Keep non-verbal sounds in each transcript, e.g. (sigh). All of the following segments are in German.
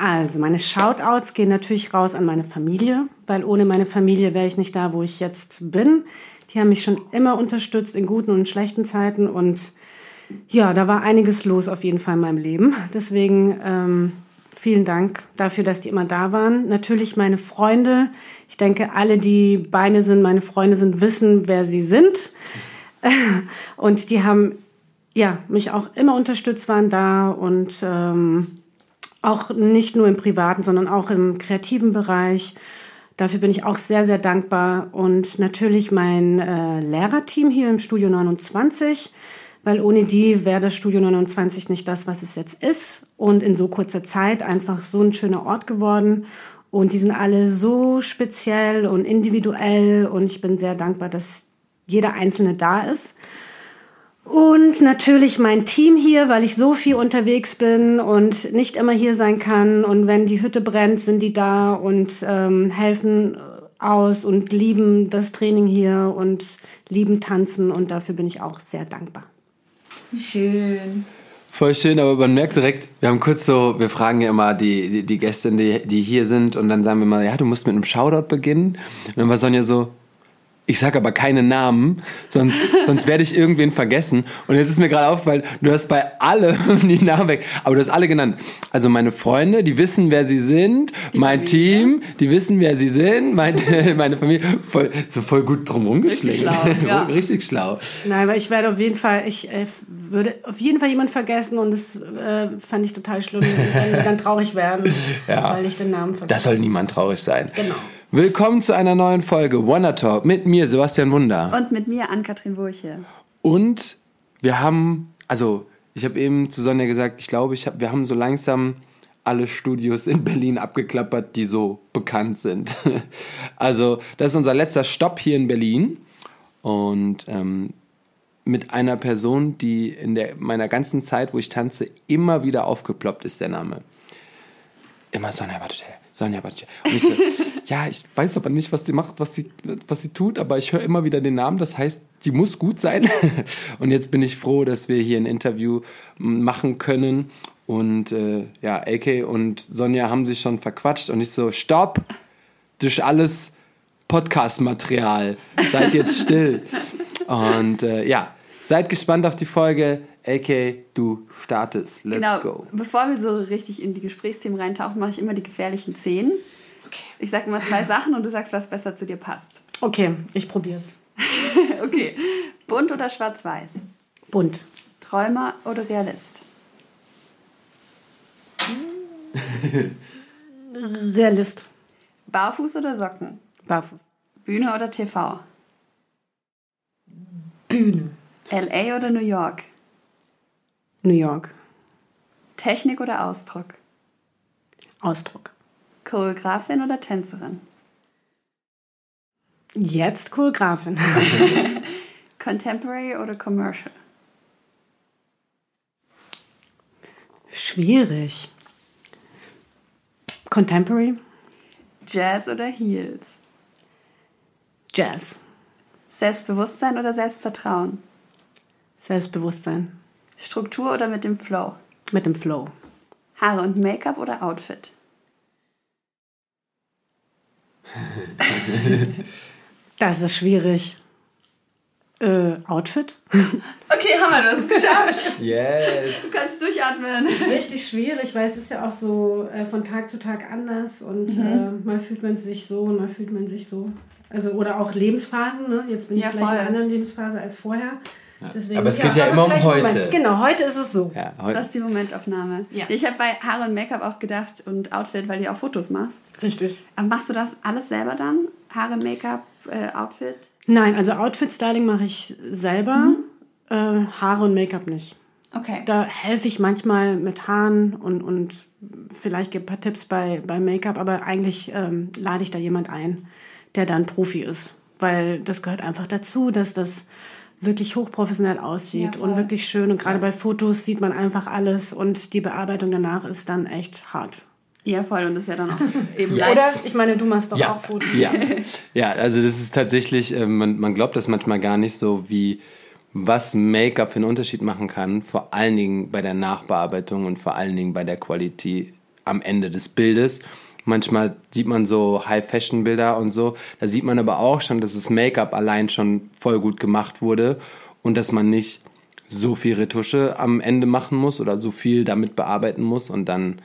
Also, meine Shoutouts gehen natürlich raus an meine Familie, weil ohne meine Familie wäre ich nicht da, wo ich jetzt bin. Die haben mich schon immer unterstützt in guten und schlechten Zeiten und ja, da war einiges los auf jeden Fall in meinem Leben. Deswegen ähm, vielen Dank dafür, dass die immer da waren. Natürlich meine Freunde. Ich denke, alle, die Beine sind, meine Freunde sind, wissen, wer sie sind. (laughs) Und die haben ja mich auch immer unterstützt, waren da und ähm, auch nicht nur im privaten, sondern auch im kreativen Bereich. Dafür bin ich auch sehr, sehr dankbar. Und natürlich mein äh, Lehrerteam hier im Studio 29, weil ohne die wäre das Studio 29 nicht das, was es jetzt ist. Und in so kurzer Zeit einfach so ein schöner Ort geworden. Und die sind alle so speziell und individuell. Und ich bin sehr dankbar, dass jeder Einzelne da ist. Und natürlich mein Team hier, weil ich so viel unterwegs bin und nicht immer hier sein kann. Und wenn die Hütte brennt, sind die da und ähm, helfen aus und lieben das Training hier und lieben tanzen. Und dafür bin ich auch sehr dankbar. Schön. Voll schön, aber man merkt direkt, wir haben kurz so, wir fragen ja immer die, die, die Gäste, die, die hier sind, und dann sagen wir mal, ja, du musst mit einem Shoutout beginnen. Und dann war Sonja so, ich sage aber keine Namen, sonst, (laughs) sonst werde ich irgendwen vergessen. Und jetzt ist mir gerade aufgefallen, du hast bei alle (laughs) die Namen weg, aber du hast alle genannt. Also meine Freunde, die wissen, wer sie sind, die mein Familie. Team, die wissen, wer sie sind, mein, meine Familie, voll, so voll gut drum rumgeschlägt. Richtig schlau. Ja. (laughs) Richtig schlau. Nein, aber ich werde auf jeden Fall, ich äh, würde auf jeden Fall jemand vergessen und das äh, fand ich total schlimm, wenn die dann traurig werden, ja. weil ich den Namen vergesse. Das soll niemand traurig sein. Genau. Willkommen zu einer neuen Folge Wonder Talk mit mir, Sebastian Wunder. Und mit mir, Ann-Kathrin Wurche. Und wir haben, also ich habe eben zu Sonja gesagt, ich glaube, ich hab, wir haben so langsam alle Studios in Berlin abgeklappert, die so bekannt sind. (laughs) also das ist unser letzter Stopp hier in Berlin. Und ähm, mit einer Person, die in der, meiner ganzen Zeit, wo ich tanze, immer wieder aufgeploppt ist, der Name. Immer Sonja Bartel. Sonja Batsch. Und ich so, (laughs) ja, ich weiß aber nicht, was sie macht, was sie, was sie tut, aber ich höre immer wieder den Namen. Das heißt, die muss gut sein. (laughs) Und jetzt bin ich froh, dass wir hier ein Interview machen können. Und äh, ja, AK und Sonja haben sich schon verquatscht und ich so, stopp, das ist alles Podcast-Material. Seid jetzt still. (laughs) Und äh, ja, seid gespannt auf die Folge. AK, du startest. Let's genau. go. Bevor wir so richtig in die Gesprächsthemen reintauchen, mache ich immer die gefährlichen Szenen. Okay. Ich sage immer zwei Sachen und du sagst, was besser zu dir passt. Okay, ich probier's. (laughs) okay. Bunt oder schwarz-weiß? Bunt. Träumer oder Realist? (laughs) Realist. Barfuß oder Socken? Barfuß. Bühne oder TV? Bühne. LA oder New York? New York. Technik oder Ausdruck? Ausdruck. Choreografin oder Tänzerin? Jetzt Choreografin. (laughs) Contemporary oder Commercial? Schwierig. Contemporary? Jazz oder Heels? Jazz. Selbstbewusstsein oder Selbstvertrauen? Selbstbewusstsein. Struktur oder mit dem Flow? Mit dem Flow. Haare und Make-up oder Outfit? (laughs) das ist schwierig. Äh, Outfit? (laughs) Okay, du hast es geschafft. yes. Du kannst durchatmen. Das ist richtig schwierig, weil es ist ja auch so äh, von Tag zu Tag anders und mhm. äh, mal fühlt man sich so und mal fühlt man sich so. Also, oder auch Lebensphasen, ne? Jetzt bin ich ja, vielleicht voll. in einer anderen Lebensphase als vorher. Deswegen, aber es geht ja, ja immer um heute. Moment. Genau, heute ist es so. Ja, das ist die Momentaufnahme. Ja. Ich habe bei Haare und Make-up auch gedacht und Outfit, weil du auch Fotos machst. Richtig. Aber machst du das alles selber dann? Haare, Make-up, äh, Outfit? Nein, also Outfit-Styling mache ich selber. Mhm. Äh, Haare und Make-up nicht. Okay. Da helfe ich manchmal mit Haaren und, und vielleicht gebe ein paar Tipps bei, bei Make-up, aber eigentlich ähm, lade ich da jemand ein, der dann Profi ist. Weil das gehört einfach dazu, dass das wirklich hochprofessionell aussieht ja, und wirklich schön. Und gerade ja. bei Fotos sieht man einfach alles und die Bearbeitung danach ist dann echt hart. Ja, voll. Und das ist ja dann auch (laughs) eben yes. Oder? Ich meine, du machst doch ja. auch Fotos. Ja. (laughs) ja, also das ist tatsächlich, äh, man, man glaubt das manchmal gar nicht so, wie was Make-up für einen Unterschied machen kann, vor allen Dingen bei der Nachbearbeitung und vor allen Dingen bei der Qualität am Ende des Bildes. Manchmal sieht man so High-Fashion-Bilder und so. Da sieht man aber auch schon, dass das Make-up allein schon voll gut gemacht wurde und dass man nicht so viel Retusche am Ende machen muss oder so viel damit bearbeiten muss und dann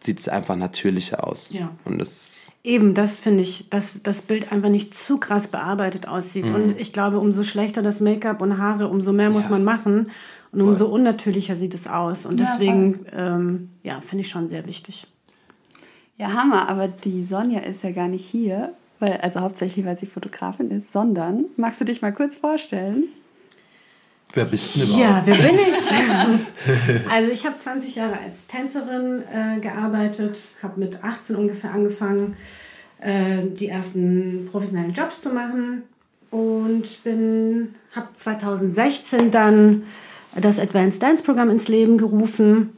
sieht es einfach natürlicher aus. Ja. Und das Eben, das finde ich, dass das Bild einfach nicht zu krass bearbeitet aussieht. Mhm. Und ich glaube, umso schlechter das Make-up und Haare, umso mehr muss Ja. man machen und umso unnatürlicher sieht es aus. Und Ja, deswegen, ähm, ja, finde ich schon sehr wichtig. Ja, Hammer, aber die Sonja ist ja gar nicht hier, weil, also hauptsächlich, weil sie Fotografin ist, sondern, magst du dich mal kurz vorstellen? Wer bist du denn Ja, überhaupt? wer bin ich? (laughs) also ich habe 20 Jahre als Tänzerin äh, gearbeitet, habe mit 18 ungefähr angefangen, äh, die ersten professionellen Jobs zu machen und bin habe 2016 dann das Advanced Dance Programm ins Leben gerufen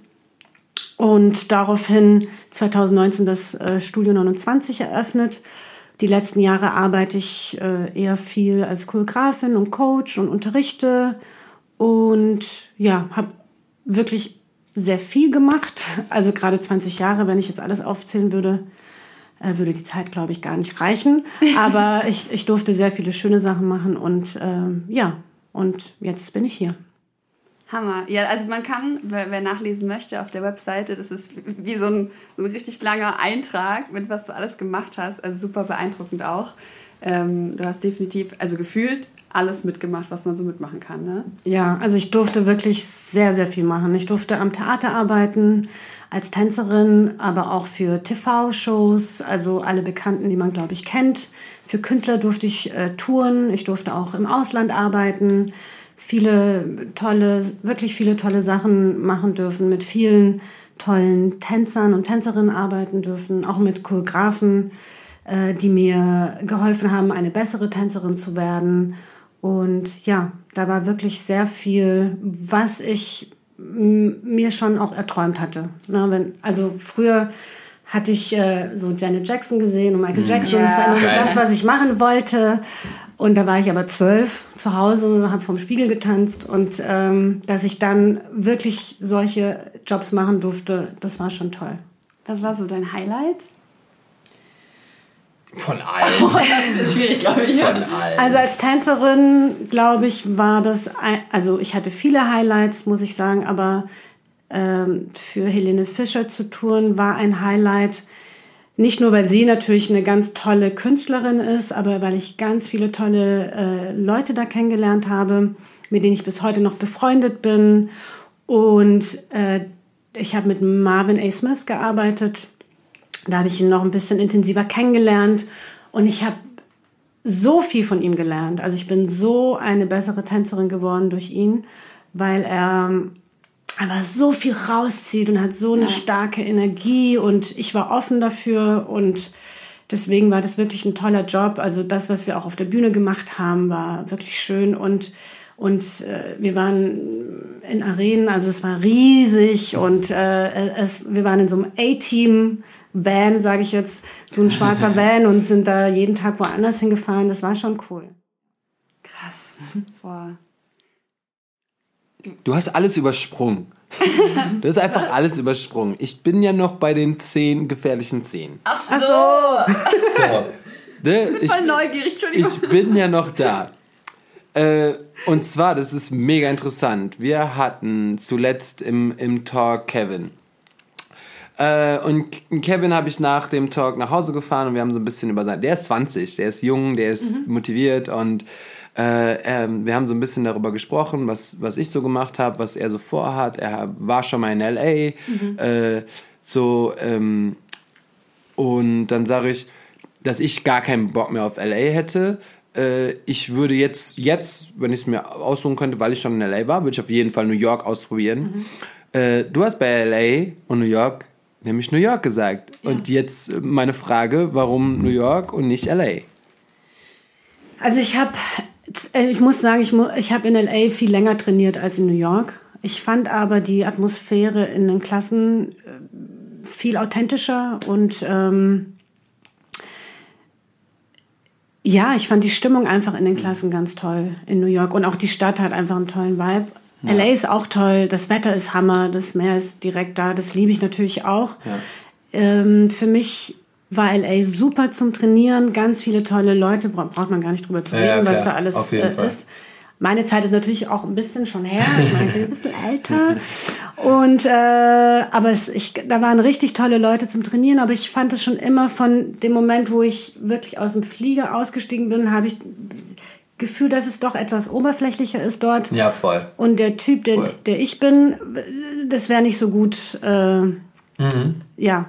und daraufhin 2019 das äh, Studio 29 eröffnet. Die letzten Jahre arbeite ich äh, eher viel als Choreografin und Coach und unterrichte und ja, habe wirklich sehr viel gemacht. Also gerade 20 Jahre, wenn ich jetzt alles aufzählen würde, äh, würde die Zeit, glaube ich, gar nicht reichen. Aber (laughs) ich, ich durfte sehr viele schöne Sachen machen und ähm, ja, und jetzt bin ich hier. Hammer. Ja, also man kann, wer, wer nachlesen möchte, auf der Webseite, das ist wie so ein, so ein richtig langer Eintrag, mit was du alles gemacht hast. Also super beeindruckend auch. Ähm, du hast definitiv, also gefühlt, alles mitgemacht, was man so mitmachen kann. Ne? Ja, also ich durfte wirklich sehr, sehr viel machen. Ich durfte am Theater arbeiten, als Tänzerin, aber auch für TV-Shows, also alle Bekannten, die man, glaube ich, kennt. Für Künstler durfte ich äh, touren, ich durfte auch im Ausland arbeiten, viele tolle, wirklich viele tolle Sachen machen dürfen, mit vielen tollen Tänzern und Tänzerinnen arbeiten dürfen, auch mit Choreografen, äh, die mir geholfen haben, eine bessere Tänzerin zu werden. Und ja, da war wirklich sehr viel, was ich mir schon auch erträumt hatte. Na, wenn, also früher hatte ich äh, so Janet Jackson gesehen und Michael Jackson. und Das war immer so das, was ich machen wollte. Und da war ich aber zwölf zu Hause, habe vom Spiegel getanzt. Und ähm, dass ich dann wirklich solche Jobs machen durfte, das war schon toll. Was war so dein Highlight? Von (laughs) allen. Das ist schwierig, glaube ich. Von allen. Also als Tänzerin, glaube ich, war das, also ich hatte viele Highlights, muss ich sagen, aber ähm, für Helene Fischer zu touren war ein Highlight. Nicht nur, weil sie natürlich eine ganz tolle Künstlerin ist, aber weil ich ganz viele tolle äh, Leute da kennengelernt habe, mit denen ich bis heute noch befreundet bin. Und äh, ich habe mit Marvin A. Smith gearbeitet. Da habe ich ihn noch ein bisschen intensiver kennengelernt. Und ich habe so viel von ihm gelernt. Also ich bin so eine bessere Tänzerin geworden durch ihn, weil er einfach so viel rauszieht und hat so eine starke Energie und ich war offen dafür und deswegen war das wirklich ein toller Job. Also das, was wir auch auf der Bühne gemacht haben, war wirklich schön und und äh, wir waren in Arenen, also es war riesig und äh, es, wir waren in so einem A-Team-Van, sage ich jetzt, so ein schwarzer (laughs) Van und sind da jeden Tag woanders hingefahren. Das war schon cool. Krass. Boah. Du hast alles übersprungen. Du hast einfach alles übersprungen. Ich bin ja noch bei den zehn gefährlichen Zehn. Ach so. So. (laughs) Ne? Ich, Voll neugierig, Entschuldigung. ich bin ja noch da. Äh, und zwar, das ist mega interessant. Wir hatten zuletzt im, im Talk Kevin. Äh, und Kevin habe ich nach dem Talk nach Hause gefahren und wir haben so ein bisschen über sein. Der ist 20, der ist jung, der ist motiviert und äh, ähm, wir haben so ein bisschen darüber gesprochen, was, was ich so gemacht habe, was er so vorhat. Er war schon mal in LA. Äh, so, ähm, und dann sage ich, dass ich gar keinen Bock mehr auf LA hätte. Äh, ich würde jetzt, jetzt, wenn ich es mir aussuchen könnte, weil ich schon in LA war, würde ich auf jeden Fall New York ausprobieren. Äh, du hast bei LA und New York nämlich New York gesagt. Und jetzt äh, meine Frage, warum New York und nicht LA? Also ich habe, ich muss sagen, ich, mu ich habe in LA viel länger trainiert als in New York. Ich fand aber die Atmosphäre in den Klassen äh, viel authentischer und ähm, ja, ich fand die Stimmung einfach in den Klassen ganz toll in New York und auch die Stadt hat einfach einen tollen Vibe. LA ist auch toll, das Wetter ist Hammer, das Meer ist direkt da, das liebe ich natürlich auch. Ja. Ähm, für mich war LA super zum Trainieren, ganz viele tolle Leute, bra braucht man gar nicht drüber zu Ja, ja, reden, was da alles äh, ist. Meine Zeit ist natürlich auch ein bisschen schon her. Ich meine, ich bin ein bisschen älter. (laughs) Und äh, aber es, ich, da waren richtig tolle Leute zum Trainieren. Aber ich fand es schon immer von dem Moment, wo ich wirklich aus dem Flieger ausgestiegen bin, habe ich Gefühl, dass es doch etwas oberflächlicher ist dort. Ja, voll. Und der Typ, der, Voll. der ich bin, das wäre nicht so gut, äh, Mhm. ja,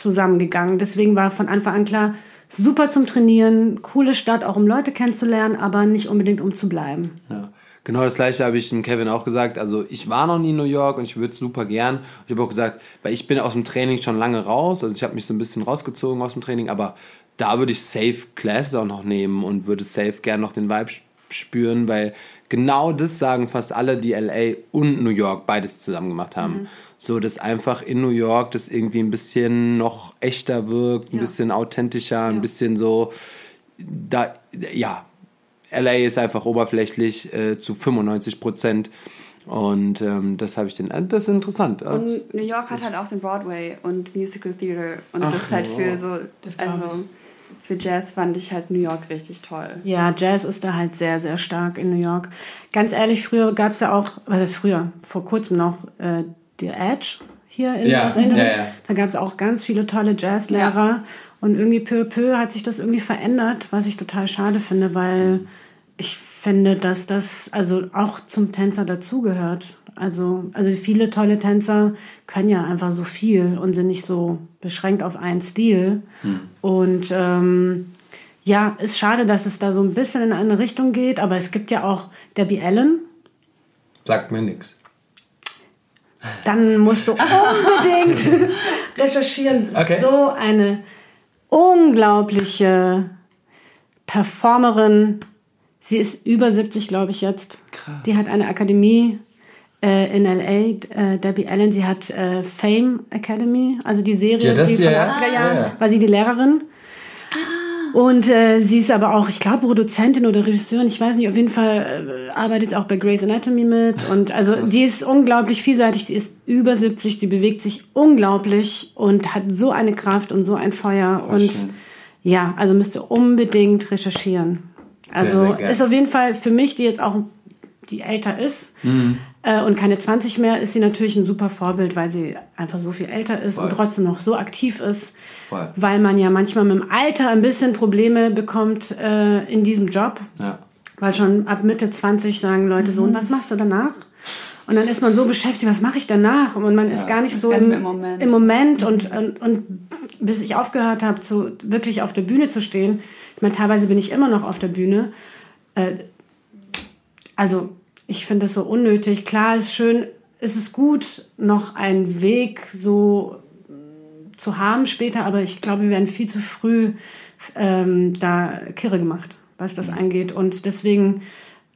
zusammengegangen. Deswegen war von Anfang an klar, super zum Trainieren, coole Stadt, auch um Leute kennenzulernen, aber nicht unbedingt um zu bleiben. Ja. Genau das gleiche habe ich dem Kevin auch gesagt. Also ich war noch nie in New York und ich würde super gern. Ich habe auch gesagt, weil ich bin aus dem Training schon lange raus. Also ich habe mich so ein bisschen rausgezogen aus dem Training, aber da würde ich safe Classes auch noch nehmen und würde safe gern noch den Vibe spüren, weil genau das sagen fast alle, die LA und New York beides zusammen gemacht haben. So, dass einfach in New York das irgendwie ein bisschen noch echter wirkt, ein Ja. bisschen authentischer, ein bisschen so, da, ja, LA ist einfach oberflächlich äh, zu 95 Prozent. Und ähm, das habe ich den. Äh, das ist interessant. Und New York hat halt auch den Broadway und Musical Theater. Und Ach, das ist halt für so, also für Jazz fand ich halt New York richtig toll. Ja, Jazz ist da halt sehr, sehr stark in New York. Ganz ehrlich, früher gab es ja auch, was ist früher? Vor kurzem noch äh, die Edge hier in Ja, Los Angeles. ja, ja. Da gab es auch ganz viele tolle Jazzlehrer. Und irgendwie peu à peu hat sich das irgendwie verändert, was ich total schade finde, weil ich finde, dass das also auch zum Tänzer dazugehört. Also, also viele tolle Tänzer können ja einfach so viel und sind nicht so beschränkt auf einen Stil. Und ähm, ja, ist schade, dass es da so ein bisschen in eine Richtung geht, aber es gibt ja auch Debbie Allen. Sagt mir nichts. Dann musst du (laughs) unbedingt (laughs) recherchieren. Okay. So eine unglaubliche Performerin. Sie ist über 70, glaube ich, jetzt. Krass. Die hat eine Akademie äh, in LA, äh, Debbie Allen. Sie hat äh, Fame Academy, also die Serie, Ja, das- die von den ja. 80er Jahren, Ja, ja. war sie die Lehrerin. Und äh, sie ist aber auch, ich glaube, Produzentin oder Regisseurin, ich weiß nicht, auf jeden Fall äh, arbeitet auch bei Grey's Anatomy mit. Und also sie ist unglaublich vielseitig, sie ist über 70, sie bewegt sich unglaublich und hat so eine Kraft und so ein Feuer. Voll und schön. ja, also müsst ihr unbedingt recherchieren. Also sehr geil. ist auf jeden Fall für mich, die jetzt auch die älter ist Mhm. Äh, und keine 20 mehr, ist sie natürlich ein super Vorbild, weil sie einfach so viel älter ist und Voll. trotzdem noch so aktiv ist. Voll. Weil man ja manchmal mit dem Alter ein bisschen Probleme bekommt äh, in diesem Job. Ja. Weil schon ab Mitte 20 sagen Leute so, und was machst du danach? Und dann ist man so beschäftigt, was mache ich danach? Und man ist gar nicht so im, im Moment. im Moment und, und, und bis ich aufgehört habe, zu, wirklich auf der Bühne zu stehen, ich meine, teilweise bin ich immer noch auf der Bühne. Äh, also ich finde es so unnötig. Klar, ist schön, ist es gut, noch einen Weg so mm, zu haben später, aber ich glaube, wir werden viel zu früh ähm, da kirre gemacht, was das angeht. Und deswegen,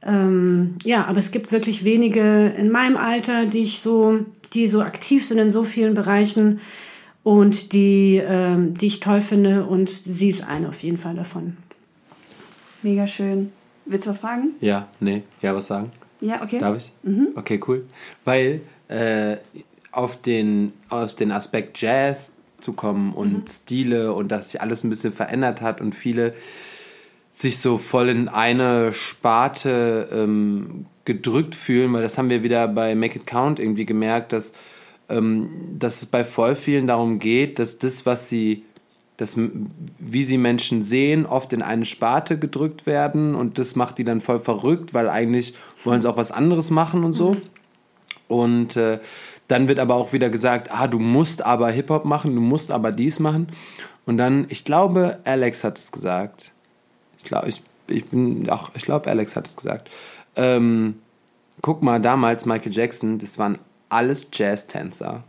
ähm, ja, aber es gibt wirklich wenige in meinem Alter, die ich so, die so aktiv sind in so vielen Bereichen und die, ähm, die ich toll finde. Und sie ist eine auf jeden Fall davon. Mega schön. Willst du was fragen? Ja, nee. Ja, was sagen? Ja, okay. Darf ich? Okay, cool. Weil äh, auf, den, auf den Aspekt Jazz zu kommen und Stile und dass sich alles ein bisschen verändert hat und viele sich so voll in eine Sparte ähm, gedrückt fühlen, weil das haben wir wieder bei Make It Count irgendwie gemerkt, dass, ähm, dass es bei voll vielen darum geht, dass das, was sie dass, wie sie Menschen sehen, oft in eine Sparte gedrückt werden und das macht die dann voll verrückt, weil eigentlich wollen sie auch was anderes machen und so. Und äh, dann wird aber auch wieder gesagt, ah, du musst aber Hip-Hop machen, du musst aber dies machen. Und dann, ich glaube, Alex hat es gesagt. Ich glaube, ich, ich bin auch, ich glaube, Alex hat es gesagt. Ähm, guck mal, damals Michael Jackson, das waren alles Jazz-Tänzer.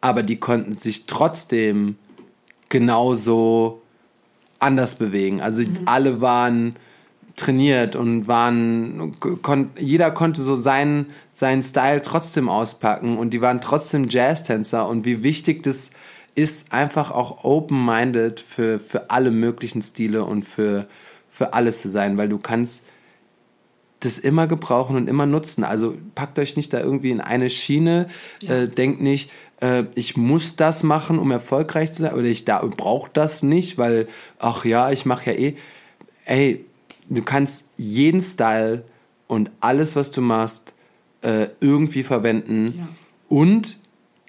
Aber die konnten sich trotzdem genauso anders bewegen. Also alle waren trainiert und waren kon, jeder konnte so seinen seinen Style trotzdem auspacken und die waren trotzdem Jazztänzer und wie wichtig das ist einfach auch open-minded für für alle möglichen Stile und für für alles zu sein, weil du kannst das immer gebrauchen und immer nutzen. Also packt euch nicht da irgendwie in eine Schiene, äh, denkt nicht, äh, ich muss das machen, um erfolgreich zu sein, oder ich da brauche das nicht, weil, ach ja, ich mache ja eh. Ey, du kannst jeden Style und alles, was du machst, äh, irgendwie verwenden Ja. und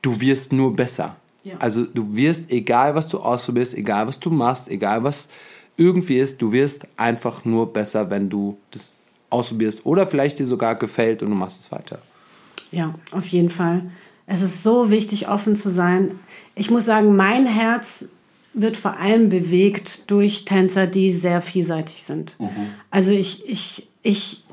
du wirst nur besser. Ja. Also du wirst, egal was du ausprobierst, egal was du machst, egal was irgendwie ist, du wirst einfach nur besser, wenn du das ausprobierst oder vielleicht dir sogar gefällt und du machst es weiter. Ja, auf jeden Fall. Es ist so wichtig, offen zu sein. Ich muss sagen, mein Herz wird vor allem bewegt durch Tänzer, die sehr vielseitig sind. Also ich, ich, ich,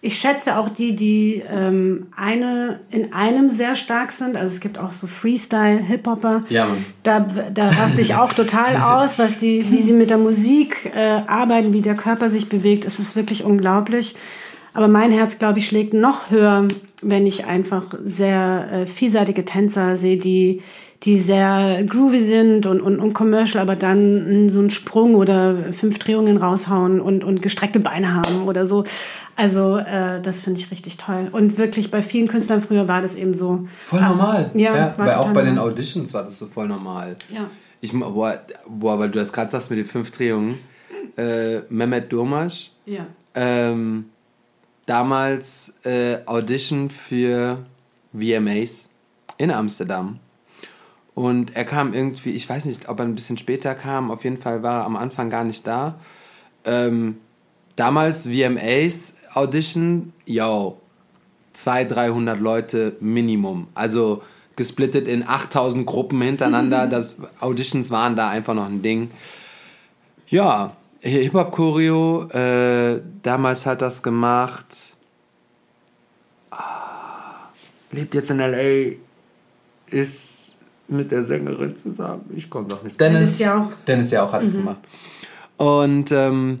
ich schätze auch die, die ähm, eine in einem sehr stark sind. Also es gibt auch so Freestyle, Hip-Hopper. Ja, Mann. Da, da raste ich auch total (laughs) aus, was die, wie sie mit der Musik äh, arbeiten, wie der Körper sich bewegt. Es ist wirklich unglaublich. Aber mein Herz, glaube ich, schlägt noch höher, wenn ich einfach sehr äh, vielseitige Tänzer sehe, die, die sehr groovy sind und, und, und commercial, aber dann so einen Sprung oder fünf Drehungen raushauen und, und gestreckte Beine haben oder so. Also äh, das finde ich richtig toll. Und wirklich bei vielen Künstlern früher war das eben so. Voll normal. Ja, ja war weil auch bei den. Auditions war das so voll normal. Ja. Ich, boah, boah, weil du das gerade sagst mit den fünf Drehungen. Äh, Mehmet Durmasch, Ja. ähm, damals äh, Audition für VMAs in Amsterdam. Und er kam irgendwie, ich weiß nicht, ob er ein bisschen später kam, auf jeden Fall war er am Anfang gar nicht da. Ähm, damals VMAs Audition, yo, 200, 300 Leute Minimum. Also gesplittet in 8000 Gruppen hintereinander. (laughs) Das Auditions waren da einfach noch ein Ding. Ja, Hip-Hop-Choreo, äh, damals hat das gemacht. Ah, lebt jetzt in L.A., ist mit der Sängerin zusammen. Ich komme doch nicht. Dennis, Dennis Jauch. Dennis Jauch hat es gemacht. Und ähm,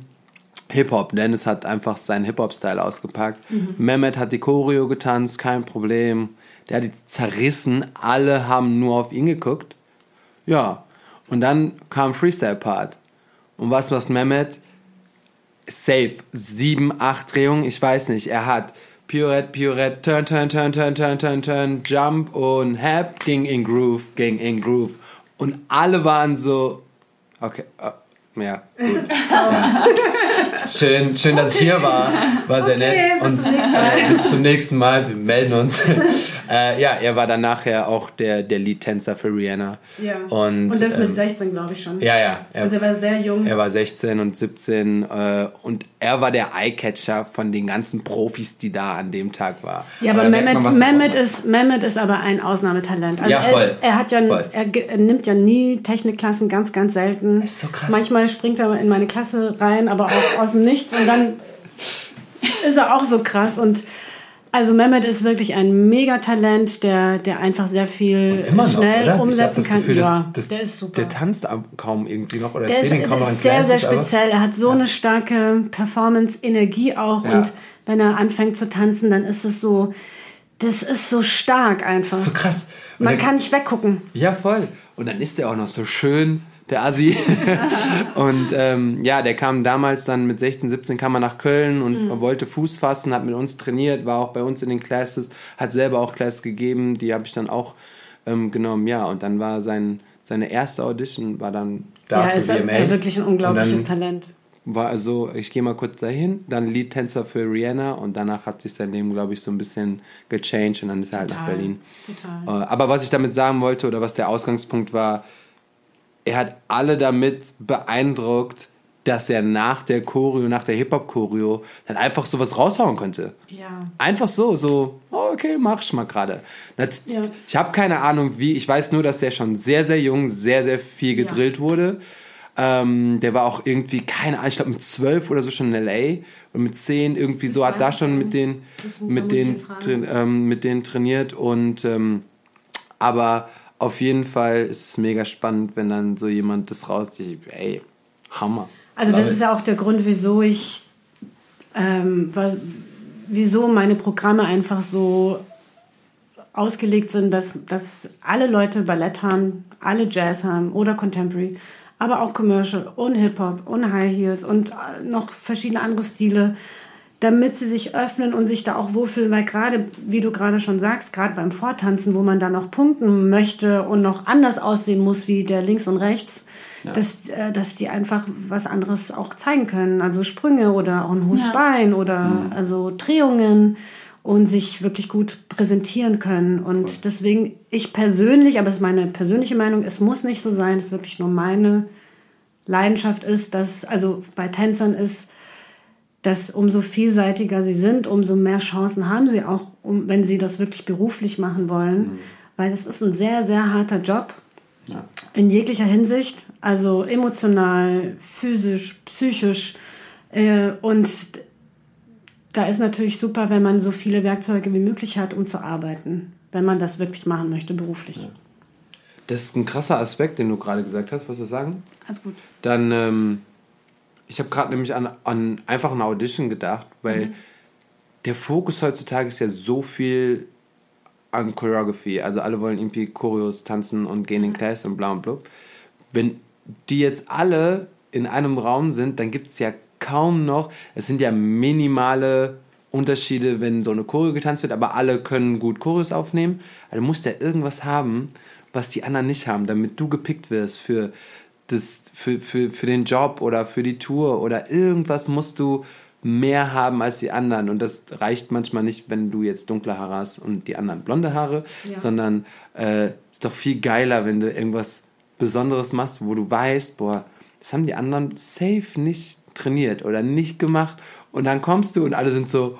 Hip-Hop. Dennis hat einfach seinen Hip-Hop-Style ausgepackt. Mehmet hat die Choreo getanzt, kein Problem. Der hat die zerrissen. Alle haben nur auf ihn geguckt. Ja. Und dann kam Freestyle-Part. Und was macht Mehmet? Safe. Sieben, acht Drehungen, ich weiß nicht. Er hat Pirouette, Pirouette, Turn, Turn, Turn, Turn, Turn, Turn, Turn, Jump und Hap, ging in Groove, ging in Groove. Und alle waren so, okay, äh, ja, gut. Ja. Schön, schön, dass ich hier war. War sehr nett. bis Und äh, (laughs) bis zum nächsten Mal. Wir melden uns. (laughs) äh, ja, er war dann nachher auch der, der Lead-Tänzer für Rihanna. Ja. Und, Und das ähm, mit 16, glaube ich schon. Ja, ja. Er, Also er war sehr jung. er war 16 und 17 äh, und er war der Eyecatcher von den ganzen Profis, die da an dem Tag waren. Ja, aber merkt Mehmet, man, er Mehmet, ist, Mehmet ist aber ein Ausnahmetalent. Also Ja, er, voll. ist, er, hat ja, Voll. er, er nimmt ja nie Technikklassen, ganz, ganz selten. ist so krass. Manchmal springt er in meine Klasse rein, aber auch aus dem Nichts und dann ist er auch so krass. Und also Mehmet ist wirklich ein Megatalent, der, der einfach sehr viel noch, schnell oder? Umsetzen das kann. Gefühl, ja, das, das, der ist super. Der tanzt kaum irgendwie noch oder Der ist, kaum der ist sehr, sehr Classes, speziell. Er hat so eine starke Performance-Energie auch. Ja. Und wenn er anfängt zu tanzen, dann ist es so, das ist so stark einfach. Das ist so krass. Und Man dann- kann nicht weggucken. Ja, voll. Und dann ist der auch noch so schön, der Assi. (laughs) und ähm, ja, der kam damals dann mit 16, 17 kam er nach Köln und wollte Fuß fassen, hat mit uns trainiert, war auch bei uns in den Classes, hat selber auch Classes gegeben, die habe ich dann auch ähm, genommen. Ja, und dann war sein, seine erste Audition war dann da ja, für ist er, VMAs. er wirklich ein unglaubliches Talent. war also, ich gehe mal kurz dahin, dann Lead-Tänzer für Rihanna und danach hat sich sein Leben, glaube ich, so ein bisschen gechanged und dann ist er halt nach. Berlin. Total. Äh, Aber was ich damit sagen wollte oder was der Ausgangspunkt war, er hat alle damit beeindruckt, dass er nach der Choreo, nach der Hip-Hop-Choreo, dann einfach sowas raushauen könnte. Ja. Einfach so, so, oh, okay, mach ich mal gerade. Ja. Ich habe keine Ahnung wie, ich weiß nur, dass der schon sehr, sehr jung, sehr, sehr viel gedrillt wurde. Ähm, der war auch irgendwie, keine Ahnung, ich glaube mit zwölf oder so schon in L.A. und mit zehn irgendwie so, hat da schon mit den, Das mit den, ähm, mit denen trainiert und ähm, aber auf jeden Fall ist es mega spannend, wenn dann so jemand das rauszieht. Ey, Hammer. Also das ist ja auch der Grund, wieso ich, ähm, was, wieso meine Programme einfach so ausgelegt sind, dass, dass alle Leute Ballett haben, alle Jazz haben oder Contemporary, aber auch Commercial und Hip-Hop und High Heels und äh, noch verschiedene andere Stile. Damit sie sich öffnen und sich da auch wohlfühlen, weil gerade, wie du gerade schon sagst, gerade beim Vortanzen, wo man dann noch punkten möchte und noch anders aussehen muss wie der links und rechts, ja. dass, äh, dass die einfach was anderes auch zeigen können. Also Sprünge oder auch ein hohes ja. Bein oder mhm. also Drehungen und sich wirklich gut präsentieren können. Und cool. deswegen, ich persönlich, aber es ist meine persönliche Meinung, es muss nicht so sein, es ist wirklich nur meine Leidenschaft ist, dass, also bei Tänzern ist, dass umso vielseitiger sie sind, umso mehr Chancen haben sie auch, um, wenn sie das wirklich beruflich machen wollen. Mhm. Weil es ist ein sehr, sehr harter Job. Ja. In jeglicher Hinsicht. Also emotional, physisch, psychisch. Äh, und da ist natürlich super, wenn man so viele Werkzeuge wie möglich hat, um zu arbeiten. Wenn man das wirklich machen möchte, beruflich. Ja. Das ist ein krasser Aspekt, den du gerade gesagt hast. Was du sagen? Alles gut. Dann, ähm, ich habe gerade nämlich an, an einfach eine Audition gedacht, weil mhm. der Fokus heutzutage ist ja so viel an Choreography. Also alle wollen irgendwie Choreos tanzen und gehen in mhm. Class und bla und blub. Wenn die jetzt alle in einem Raum sind, dann gibt es ja kaum noch, es sind ja minimale Unterschiede, wenn so eine Choreo getanzt wird, aber alle können gut Choreos aufnehmen. Also du musst ja irgendwas haben, was die anderen nicht haben, damit du gepickt wirst für, das, für, für, für den Job oder für die Tour oder irgendwas musst du mehr haben als die anderen. Und das reicht manchmal nicht, wenn du jetzt dunkle Haare hast und die anderen blonde Haare, ja. sondern äh, ist doch viel geiler, wenn du irgendwas Besonderes machst, wo du weißt, boah, das haben die anderen safe nicht trainiert oder nicht gemacht. Und dann kommst du und alle sind so,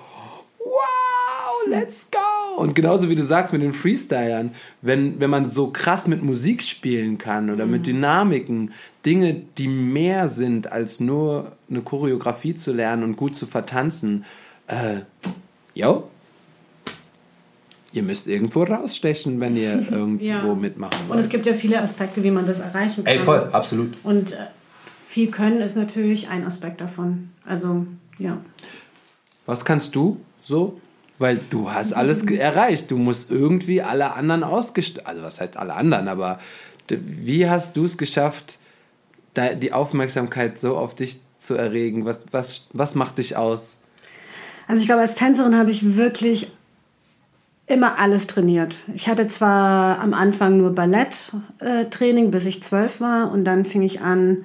wow, let's go. Und genauso wie du sagst mit den Freestylern, wenn, wenn man so krass mit Musik spielen kann oder mhm. mit Dynamiken, Dinge, die mehr sind als nur eine Choreografie zu lernen und gut zu vertanzen, äh, yo, ihr müsst irgendwo rausstechen, wenn ihr (laughs) irgendwo ja. mitmachen wollt. Und es gibt ja viele Aspekte, wie man das erreichen kann. Ey, voll, absolut. Und äh, viel können ist natürlich ein Aspekt davon. Also, ja. Was kannst du so weil du hast alles erreicht. Du musst irgendwie alle anderen ausgestattet. Also, was heißt alle anderen? Aber wie hast du es geschafft, die Aufmerksamkeit so auf dich zu erregen? Was, was, was macht dich aus? Also, ich glaube, als Tänzerin habe ich wirklich immer alles trainiert. Ich hatte zwar am Anfang nur Balletttraining, äh, bis ich zwölf war, und dann fing ich an,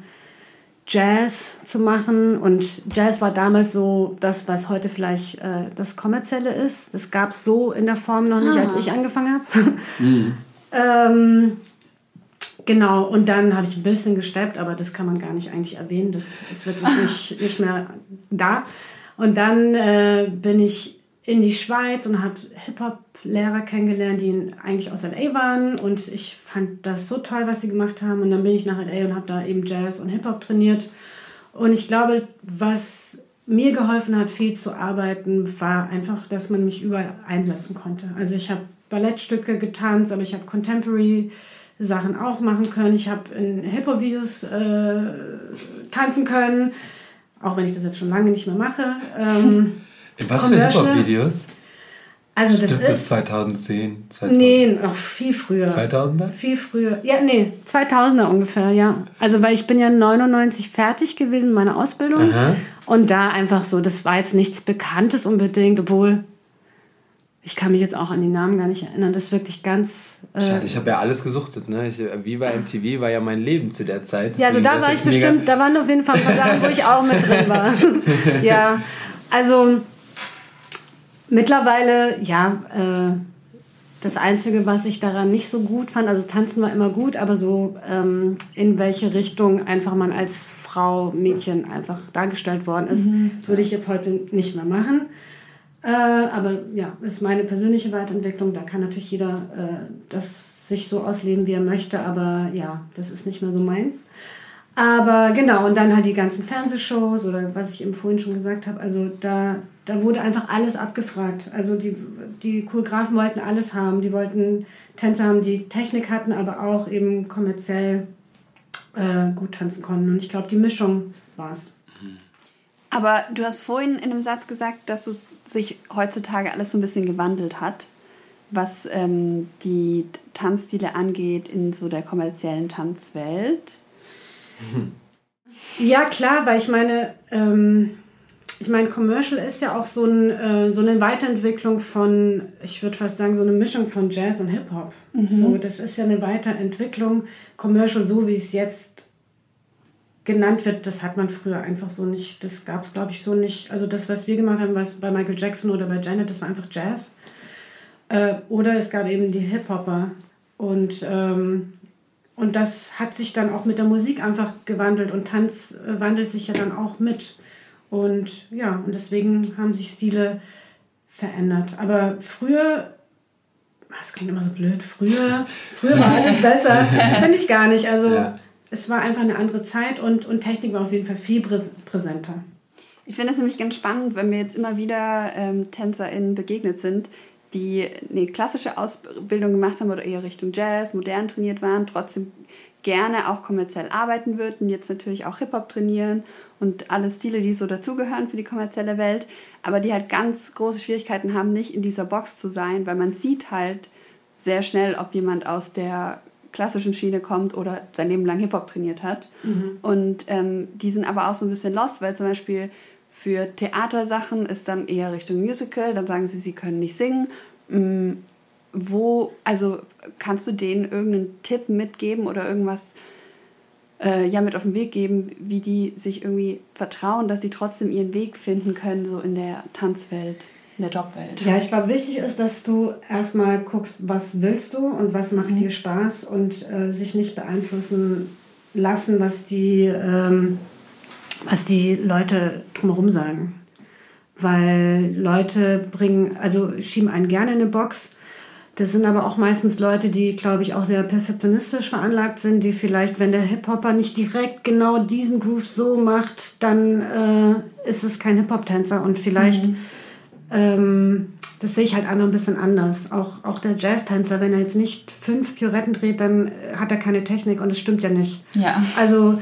Jazz zu machen. Und Jazz war damals so das, was heute vielleicht äh, das Kommerzielle ist. Das gab es so in der Form noch nicht, ah. als ich angefangen habe. (laughs) Mhm. ähm, genau, und dann habe ich ein bisschen gesteppt, aber das kann man gar nicht eigentlich erwähnen. Das ist wirklich nicht, nicht mehr da. Und dann äh, bin ich in die Schweiz und habe Hip-Hop-Lehrer kennengelernt, die eigentlich aus LA waren. Und ich fand das so toll, was sie gemacht haben. Und dann bin ich nach LA und habe da eben Jazz und Hip-Hop trainiert. Und ich glaube, was mir geholfen hat, viel zu arbeiten, war einfach, dass man mich überall einsetzen konnte. Also ich habe Ballettstücke getanzt, aber ich habe Contemporary Sachen auch machen können. Ich habe in Hip-Hop-Videos äh, tanzen können, auch wenn ich das jetzt schon lange nicht mehr mache. Ähm, (laughs) Was für Hip-Hop-Videos? Also das Stimmt, ist 2010, 2000. Nee, noch viel früher. 2000er? Viel früher. Ja, nee, 2000er ungefähr, ja. Also weil ich bin ja 99 fertig gewesen, meine Ausbildung. Aha. Und da einfach so, das war jetzt nichts Bekanntes unbedingt, obwohl ich kann mich jetzt auch an die Namen gar nicht erinnern. Das ist wirklich ganz. Äh Schade, ich habe ja alles gesuchtet. Ne? Ich, Viva MTV war ja mein Leben zu der Zeit. Ja, also da war ich bestimmt, da waren auf jeden Fall ein paar Sachen, wo ich auch mit drin war. (laughs) ja, also Mittlerweile, ja, äh, das Einzige, was ich daran nicht so gut fand, also tanzen war immer gut, aber so ähm, in welche Richtung einfach man als Frau, Mädchen einfach dargestellt worden ist, mhm. würde ich jetzt heute nicht mehr machen. Äh, aber ja, ist meine persönliche Weiterentwicklung. Da kann natürlich jeder äh, das sich so ausleben, wie er möchte, aber ja, das ist nicht mehr so meins. Aber genau, und dann halt die ganzen Fernsehshows oder was ich eben vorhin schon gesagt habe, also da da wurde einfach alles abgefragt. Also die, die Choreografen wollten alles haben. Die wollten Tänzer haben, die Technik hatten, aber auch eben kommerziell äh, gut tanzen konnten. Und ich glaube, die Mischung war es. Aber du hast vorhin in einem Satz gesagt, dass es sich heutzutage alles so ein bisschen gewandelt hat, was ähm, die Tanzstile angeht in so der kommerziellen Tanzwelt. Ja, klar, weil ich meine, ähm, ich meine, Commercial ist ja auch so, ein, äh, so eine Weiterentwicklung von, ich würde fast sagen, so eine Mischung von Jazz und Hip-Hop. Mhm. So, das ist ja eine Weiterentwicklung. Commercial, so wie es jetzt genannt wird, das hat man früher einfach so nicht, das gab es, glaube ich, so nicht. Also das, was wir gemacht haben, was bei Michael Jackson oder bei Janet, das war einfach Jazz. Äh, oder es gab eben die Hip-Hopper. Und, ähm, und das hat sich dann auch mit der Musik einfach gewandelt und Tanz äh, wandelt sich ja dann auch mit. Und ja, und deswegen haben sich Stile verändert. Aber früher, das klingt immer so blöd, früher, früher war alles (laughs) besser. Finde ich gar nicht. Also ja. es war einfach eine andere Zeit und, und Technik war auf jeden Fall viel präsenter. Ich finde es nämlich ganz spannend, wenn wir jetzt immer wieder ähm, TänzerInnen begegnet sind, die eine klassische Ausbildung gemacht haben oder eher Richtung Jazz, modern trainiert waren, trotzdem gerne auch kommerziell arbeiten würden, jetzt natürlich auch Hip-Hop trainieren und alle Stile, die so dazugehören für die kommerzielle Welt, aber die halt ganz große Schwierigkeiten haben, nicht in dieser Box zu sein, weil man sieht halt sehr schnell, ob jemand aus der klassischen Schiene kommt oder sein Leben lang Hip-Hop trainiert hat. Mhm. Und ähm, die sind aber auch so ein bisschen lost, weil zum Beispiel für Theatersachen ist dann eher Richtung Musical, dann sagen sie, sie können nicht singen. Mm, wo, also kannst du denen irgendeinen Tipp mitgeben oder irgendwas äh, ja mit auf den Weg geben, wie die sich irgendwie vertrauen, dass sie trotzdem ihren Weg finden können, so in der Tanzwelt, in der Jobwelt. Ja, ich glaube, wichtig ist, dass du erstmal guckst, was willst du und was macht mhm. dir Spaß und äh, sich nicht beeinflussen lassen, was die, ähm, was die Leute drumherum sagen. Weil Leute bringen, also schieben einen gerne in eine Box das sind aber auch meistens Leute, die, glaube ich, auch sehr perfektionistisch veranlagt sind, die vielleicht, wenn der Hip-Hopper nicht direkt genau diesen Groove so macht, dann äh, ist es kein Hip-Hop-Tänzer. Und vielleicht, mhm. ähm, das sehe ich halt einmal ein bisschen anders. Auch, auch der Jazz-Tänzer, wenn er jetzt nicht fünf Pirouetten dreht, dann hat er keine Technik und das stimmt ja nicht. Ja. Also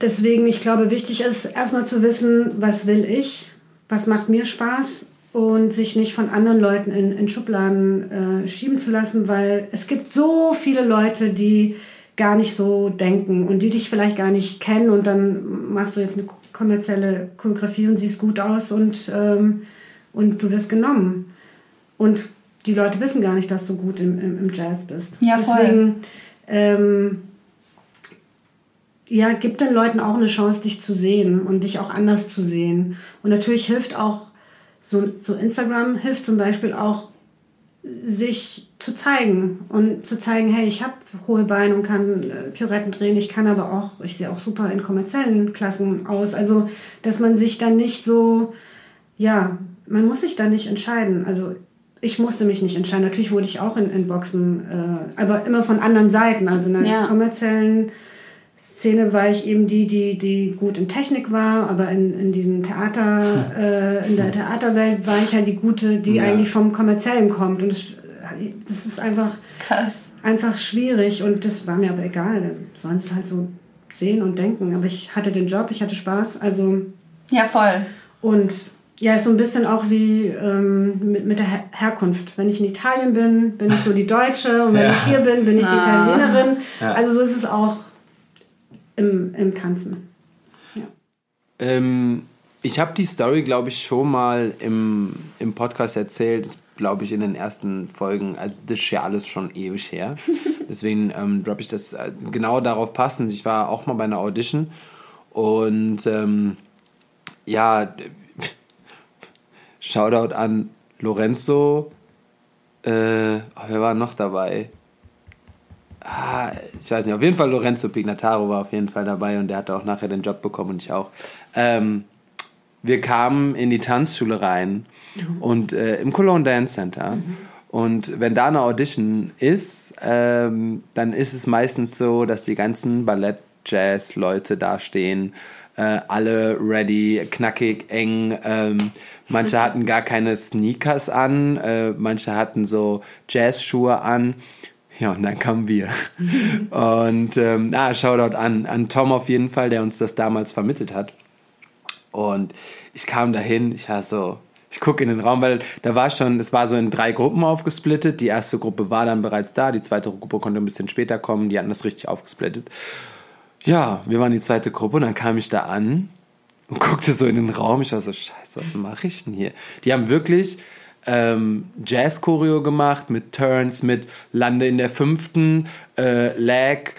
deswegen, ich glaube, wichtig ist erstmal zu wissen, was will ich, was macht mir Spaß und sich nicht von anderen Leuten in, in Schubladen äh, schieben zu lassen, weil es gibt so viele Leute, die gar nicht so denken und die dich vielleicht gar nicht kennen und dann machst du jetzt eine kommerzielle Choreografie und siehst gut aus und, ähm, und du wirst genommen. Und die Leute wissen gar nicht, dass du gut im, im, im Jazz bist. Ja, voll. Deswegen, ähm, ja, gib den Leuten auch eine Chance, dich zu sehen und dich auch anders zu sehen. Und natürlich hilft auch so, so Instagram hilft zum Beispiel auch, sich zu zeigen und zu zeigen, hey, ich habe hohe Beine und kann äh, Pirouetten drehen, ich kann aber auch, ich sehe auch super in kommerziellen Klassen aus. Also, dass man sich dann nicht so, ja, man muss sich da nicht entscheiden. Also, ich musste mich nicht entscheiden. Natürlich wurde ich auch in, in Boxen, äh, aber immer von anderen Seiten. Also in der ja. kommerziellen Szene war ich eben die, die, die gut in Technik war, aber in, in diesem Theater, äh, in der Theaterwelt war ich halt die gute, die ja. eigentlich vom Kommerziellen kommt. Und das, das ist einfach, Krass. einfach schwierig und das war mir aber egal. Dann sollen es halt so sehen und denken. Aber ich hatte den Job, ich hatte Spaß. Also. Ja, voll. Und ja, ist so ein bisschen auch wie ähm, mit, mit der Her Herkunft. Wenn ich in Italien bin, bin ich so die Deutsche und wenn ja. ich hier bin, bin ich die ah. Italienerin. Ja. Also so ist es auch im, im Tanzen. Ja. Ähm, ich habe die Story, glaube ich, schon mal im, im Podcast erzählt. Das glaube ich in den ersten Folgen. Also das ist ja alles schon ewig her. (laughs) Deswegen ähm, droppe ich das äh, genau darauf passend. Ich war auch mal bei einer Audition und ähm, ja, (laughs) Shoutout an Lorenzo. Äh, wer war noch dabei? Ah, ich weiß nicht, auf jeden Fall Lorenzo Pignataro war auf jeden Fall dabei und der hatte auch nachher den Job bekommen und ich auch. Ähm, wir kamen in die Tanzschule rein mhm. und äh, im Cologne Dance Center. Mhm. Und wenn da eine Audition ist, ähm, dann ist es meistens so, dass die ganzen Ballett-Jazz-Leute da stehen, äh, alle ready, knackig, eng. Ähm, manche (laughs) hatten gar keine Sneakers an, äh, manche hatten so Jazzschuhe an. Ja, und dann kamen wir. und ähm, ah, Shoutout an, an Tom auf jeden Fall, der uns das damals vermittelt hat. Und ich kam dahin, ich war so, ich gucke in den Raum, weil da war schon, es war so in drei Gruppen aufgesplittet. Die erste Gruppe war dann bereits da, die zweite Gruppe konnte ein bisschen später kommen, die hatten das richtig aufgesplittet. Ja, wir waren die zweite Gruppe und dann kam ich da an und guckte so in den Raum. Ich war so, scheiße, was mache ich denn hier? Die haben wirklich ähm, Jazz-Choreo gemacht mit Turns, mit Lande in der fünften, äh, Lag,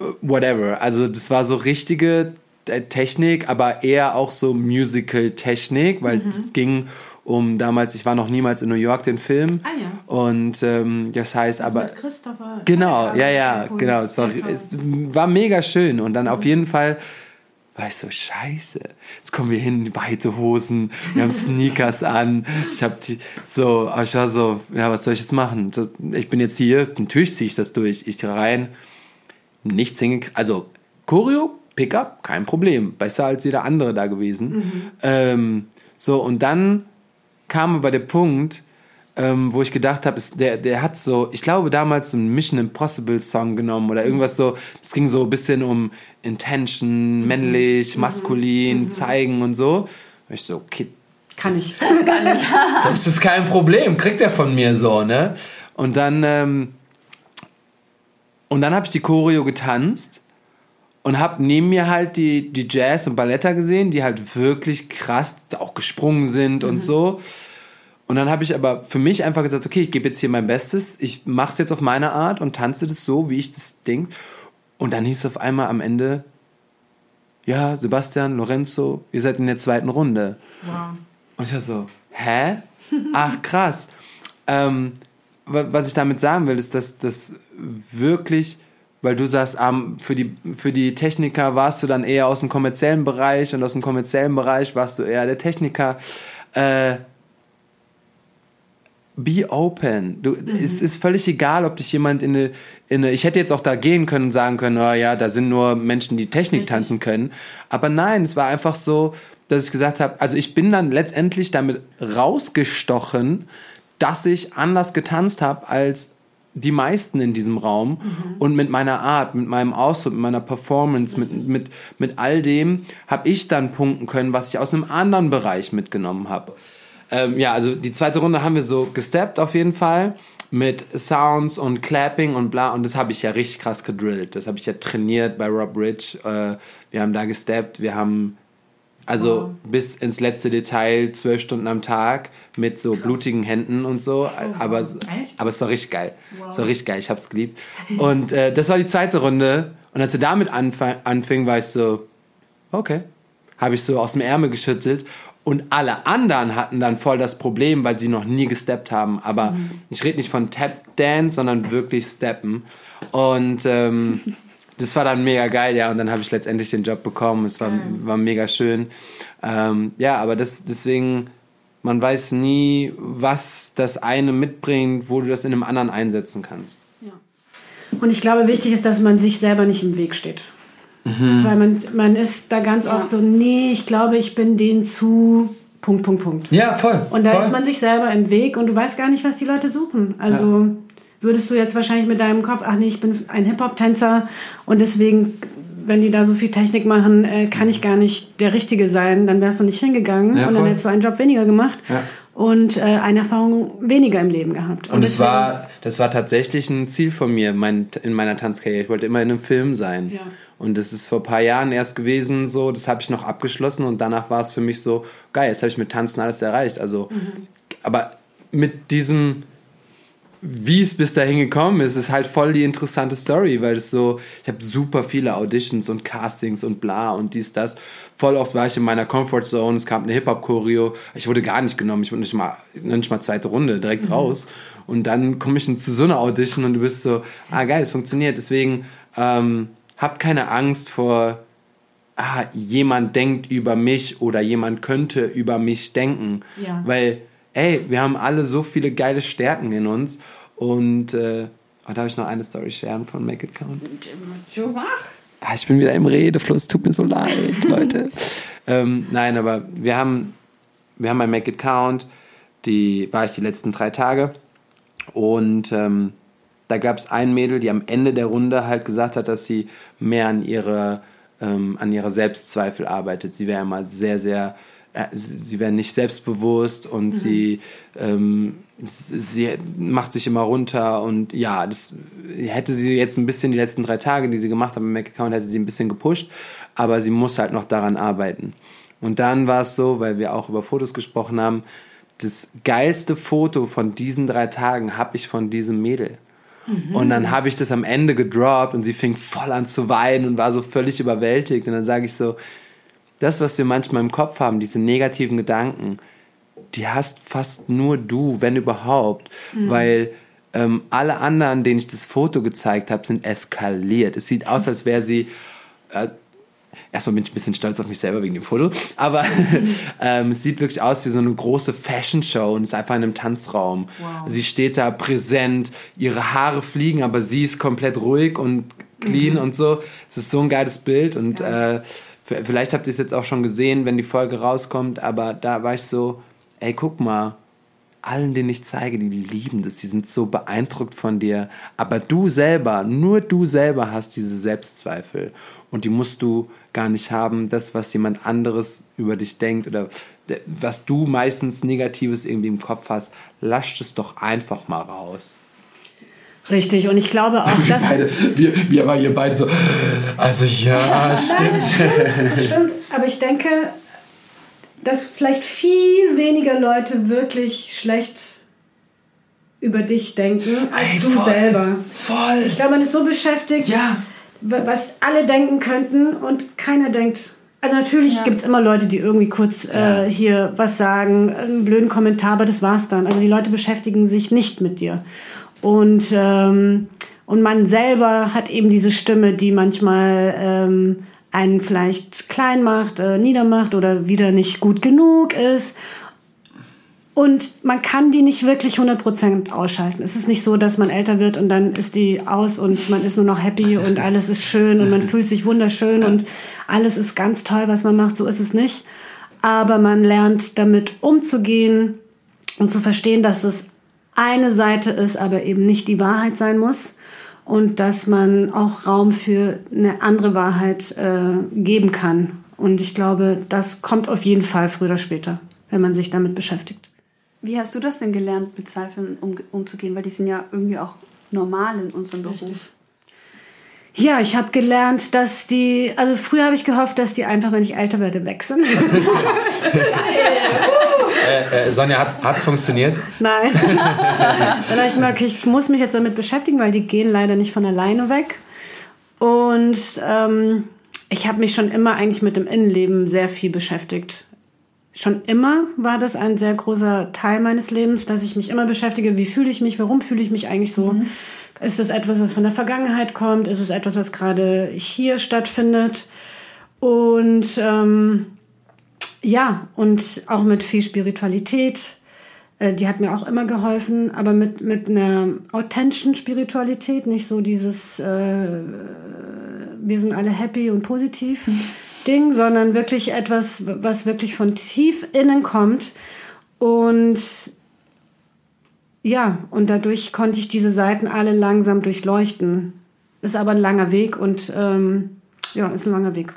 äh, whatever. Also das war so richtige äh, Technik, aber eher auch so Musical-Technik, weil es ging um damals, ich war noch niemals in New York, den Film. Ah, ja. Und ähm, das heißt aber. Mit Christopher. Genau, ja, ja, genau. Es war, es war mega schön. Und dann auf jeden Fall war ich so, scheiße, jetzt kommen wir hin, weite Hosen, wir haben Sneakers an. Ich hab die, so, aber ich war so, ja, was soll ich jetzt machen? Ich bin jetzt hier, natürlich ziehe ich das durch. Ich rein, nichts hingekriegt. Also, Choreo, Pickup, kein Problem. Besser als jeder andere da gewesen. Ähm, so, und dann kam aber der Punkt, ähm, wo ich gedacht habe, der, der hat so, ich glaube damals so einen Mission Impossible Song genommen oder irgendwas so, es ging so ein bisschen um Intention, männlich, maskulin, zeigen und so. Und ich so, okay, (laughs) Kann ich. das ist kein Problem, kriegt er von mir so, ne? Und dann, ähm, und dann habe ich die Choreo getanzt und habe neben mir halt die, die Jazz- und Balletter gesehen, die halt wirklich krass auch gesprungen sind und so. Und dann habe ich aber für mich einfach gesagt, okay, ich gebe jetzt hier mein Bestes, ich mache es jetzt auf meine Art und tanze das so, wie ich das Ding. Und dann hieß es auf einmal am Ende, ja, Sebastian, Lorenzo, ihr seid in der zweiten Runde. Wow. Und ich war so, hä? Ach, krass. ähm, wa- was ich damit sagen will, ist, dass das wirklich, weil du sagst, für, die, für die Techniker warst du dann eher aus dem kommerziellen Bereich und aus dem kommerziellen Bereich warst du eher der Techniker. Äh, be open. Du, Es ist völlig egal, ob dich jemand in eine, in eine. Ich hätte jetzt auch da gehen können und sagen können, oh ja, da sind nur Menschen, die Technik tanzen können. Aber nein, es war einfach so, dass ich gesagt habe, also ich bin dann letztendlich damit rausgestochen, dass ich anders getanzt habe als die meisten in diesem Raum und mit meiner Art, mit meinem Ausdruck, mit meiner Performance, mit, mit, mit all dem habe ich dann punkten können, was ich aus einem anderen Bereich mitgenommen habe. Ähm, ja, also die zweite Runde haben wir so gesteppt auf jeden Fall mit Sounds und Clapping und bla und das habe ich ja richtig krass gedrillt. Das habe ich ja trainiert bei Rob Rich. Äh, wir haben da gesteppt, wir haben also bis ins letzte Detail zwölf Stunden am Tag mit so blutigen Händen und so. aber, Echt? aber es war richtig geil. Es war richtig geil, ich hab's geliebt. Und äh, das war die zweite Runde. Und als er damit anf- anfing, war ich so, okay. Habe ich so aus dem Ärmel geschüttelt. Und alle anderen hatten dann voll das Problem, weil sie noch nie gesteppt haben. Aber ich rede nicht von Tap Dance, sondern wirklich Steppen. Und ähm, (laughs) das war dann mega geil, ja. Und dann habe ich letztendlich den Job bekommen. Es war, war mega schön. Ähm, ja, aber das, deswegen, man weiß nie, was das eine mitbringt, wo du das in einem anderen einsetzen kannst. Und ich glaube, wichtig ist, dass man sich selber nicht im Weg steht. Weil man, man ist da ganz oft so, nee, ich glaube, ich bin denen zu Punkt, Punkt, Punkt. Ja, voll. Und da voll. ist man sich selber im Weg und du weißt gar nicht, was die Leute suchen. Also würdest du jetzt wahrscheinlich mit deinem Kopf, ach nee, ich bin ein Hip-Hop-Tänzer und deswegen, wenn die da so viel Technik machen, äh, kann ich gar nicht der Richtige sein, dann wärst du nicht hingegangen Ja, und dann hättest du einen Job weniger gemacht Ja. und äh, eine Erfahrung weniger im Leben gehabt. Und es deswegen- war, das war tatsächlich ein Ziel von mir mein, in meiner Tanzkarriere. Ich wollte immer in einem Film sein. Ja. Und das ist vor ein paar Jahren erst gewesen, so, das habe ich noch abgeschlossen und danach war es für mich so, geil, jetzt habe ich mit Tanzen alles erreicht. Also, aber mit diesem, wie es bis dahin gekommen ist, ist halt voll die interessante Story, weil es so, ich habe super viele Auditions und Castings und bla und dies, das. Voll oft war ich in meiner Comfortzone, es kam eine Hip-Hop-Choreo, ich wurde gar nicht genommen, ich wurde nicht mal, nicht mal zweite Runde, direkt raus. Und dann komme ich zu so einer Audition und du bist so, ah geil, es funktioniert. Deswegen ähm, hab keine Angst vor, ah, jemand denkt über mich oder jemand könnte über mich denken. Ja. Weil, ey, wir haben alle so viele geile Stärken in uns. Und äh, oh, darf ich noch eine Story sharen von Make It Count? Jo, mach. Ah, ich bin wieder im Redefluss, tut mir so leid, (laughs) Leute. ähm, nein, aber wir haben, wir haben bei Make It Count, die war ich die letzten drei Tage. Und ähm, da gab es ein Mädel, die am Ende der Runde halt gesagt hat, dass sie mehr an ihre, ähm, an ihre Selbstzweifel arbeitet. Sie wäre mal sehr, sehr, äh, sie wäre nicht selbstbewusst und sie, ähm, sie macht sich immer runter und ja, das hätte sie jetzt ein bisschen die letzten drei Tage, die sie gemacht hat im Mac-Account, hätte sie ein bisschen gepusht, aber sie muss halt noch daran arbeiten. Und dann war es so, weil wir auch über Fotos gesprochen haben, das geilste Foto von diesen drei Tagen habe ich von diesem Mädel. Mhm. Und dann habe ich das am Ende gedroppt und sie fing voll an zu weinen und war so völlig überwältigt. Und dann sage ich so, das, was wir manchmal im Kopf haben, diese negativen Gedanken, die hast fast nur du, wenn überhaupt. Mhm. Weil ähm, alle anderen, denen ich das Foto gezeigt habe, sind eskaliert. Es sieht aus, als wäre sie... Äh, erstmal bin ich ein bisschen stolz auf mich selber wegen dem Foto, aber (laughs) ähm, es sieht wirklich aus wie so eine große Fashion-Show und ist einfach in einem Tanzraum. Wow. Sie steht da präsent, ihre Haare fliegen, aber sie ist komplett ruhig und clean mhm. und so. Es ist so ein geiles Bild und ja. äh, vielleicht habt ihr es jetzt auch schon gesehen, wenn die Folge rauskommt, aber da war ich so, ey, guck mal, allen, denen ich zeige, die lieben das, die sind so beeindruckt von dir. Aber du selber, nur du selber hast diese Selbstzweifel. Und die musst du gar nicht haben. Das, was jemand anderes über dich denkt oder was du meistens Negatives irgendwie im Kopf hast, lasst es doch einfach mal raus. Richtig, und ich glaube auch, (laughs) dass. Beide, wir, wir waren hier beide so. Also, ja, (laughs) stimmt. Nein, das stimmt. Das stimmt. Aber ich denke, dass vielleicht viel weniger Leute wirklich schlecht über dich denken als Ey, du voll, selber. Voll. Ich glaube, man ist so beschäftigt, ja. Was alle denken könnten und keiner denkt. Also natürlich ja. gibt es immer Leute, die irgendwie kurz ja. äh, hier was sagen, einen blöden Kommentar, aber das war's dann. Also die Leute beschäftigen sich nicht mit dir. Und, ähm, und man selber hat eben diese Stimme, die manchmal ähm, einen vielleicht klein macht, äh, niedermacht oder wieder nicht gut genug ist. Und man kann die nicht wirklich 100% ausschalten. Es ist nicht so, dass man älter wird und dann ist die aus und man ist nur noch happy und alles ist schön und man fühlt sich wunderschön und alles ist ganz toll, was man macht. So ist es nicht. Aber man lernt damit umzugehen und zu verstehen, dass es eine Seite ist, aber eben nicht die Wahrheit sein muss und dass man auch Raum für eine andere Wahrheit äh, geben kann. Und ich glaube, das kommt auf jeden Fall früher oder später, wenn man sich damit beschäftigt. Wie hast du das denn gelernt, mit Zweifeln um, umzugehen? Weil die sind ja irgendwie auch normal in unserem Beruf. Richtig. Ja, ich habe gelernt, dass die, also früher habe ich gehofft, dass die einfach, wenn ich älter werde, weg sind. (laughs) (laughs) äh, äh, Sonja, hat es funktioniert? Nein. (laughs) Dann habe ich gemerkt, ich muss mich jetzt damit beschäftigen, weil die gehen leider nicht von alleine weg. Und ähm, ich habe mich schon immer eigentlich mit dem Innenleben sehr viel beschäftigt. Schon immer war das ein sehr großer Teil meines Lebens, dass ich mich immer beschäftige, wie fühle ich mich, warum fühle ich mich eigentlich so. Mhm. Ist es etwas, was von der Vergangenheit kommt? Ist es etwas, was gerade hier stattfindet? Und ähm, ja, und auch mit viel Spiritualität. Äh, die hat mir auch immer geholfen, aber mit, mit einer authentischen Spiritualität, nicht so dieses, äh, wir sind alle happy und positiv Ding, sondern wirklich etwas, was wirklich von tief innen kommt. Und ja, und dadurch konnte ich diese Seiten alle langsam durchleuchten. Ist aber ein langer Weg und ähm, ja, ist ein langer Weg.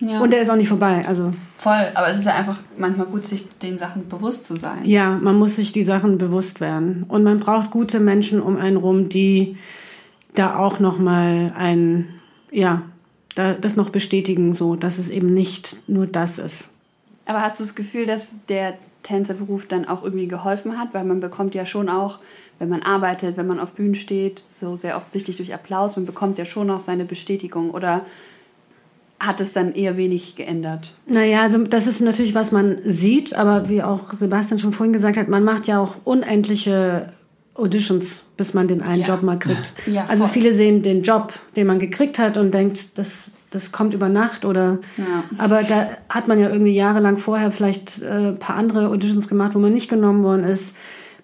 Ja. Und der ist auch nicht vorbei. Also. Voll, aber es ist ja einfach manchmal gut, sich den Sachen bewusst zu sein. Ja, man muss sich die Sachen bewusst werden. Und man braucht gute Menschen um einen rum, die da auch nochmal ein, ja, das noch bestätigen, so, dass es eben nicht nur das ist. Aber hast du das Gefühl, dass der Tänzerberuf dann auch irgendwie geholfen hat, weil man bekommt ja schon auch, wenn man arbeitet, wenn man auf Bühnen steht, so sehr offensichtlich durch Applaus, man bekommt ja schon auch seine Bestätigung oder hat es dann eher wenig geändert? Naja, also das ist natürlich, was man sieht, aber wie auch Sebastian schon vorhin gesagt hat, man macht ja auch unendliche Auditions, bis man den einen ja. Job mal kriegt. Ja, also viele sehen den Job, den man gekriegt hat und denkt, das, das kommt über Nacht oder. Ja. Aber da hat man ja irgendwie jahrelang vorher vielleicht äh, ein paar andere Auditions gemacht, wo man nicht genommen worden ist.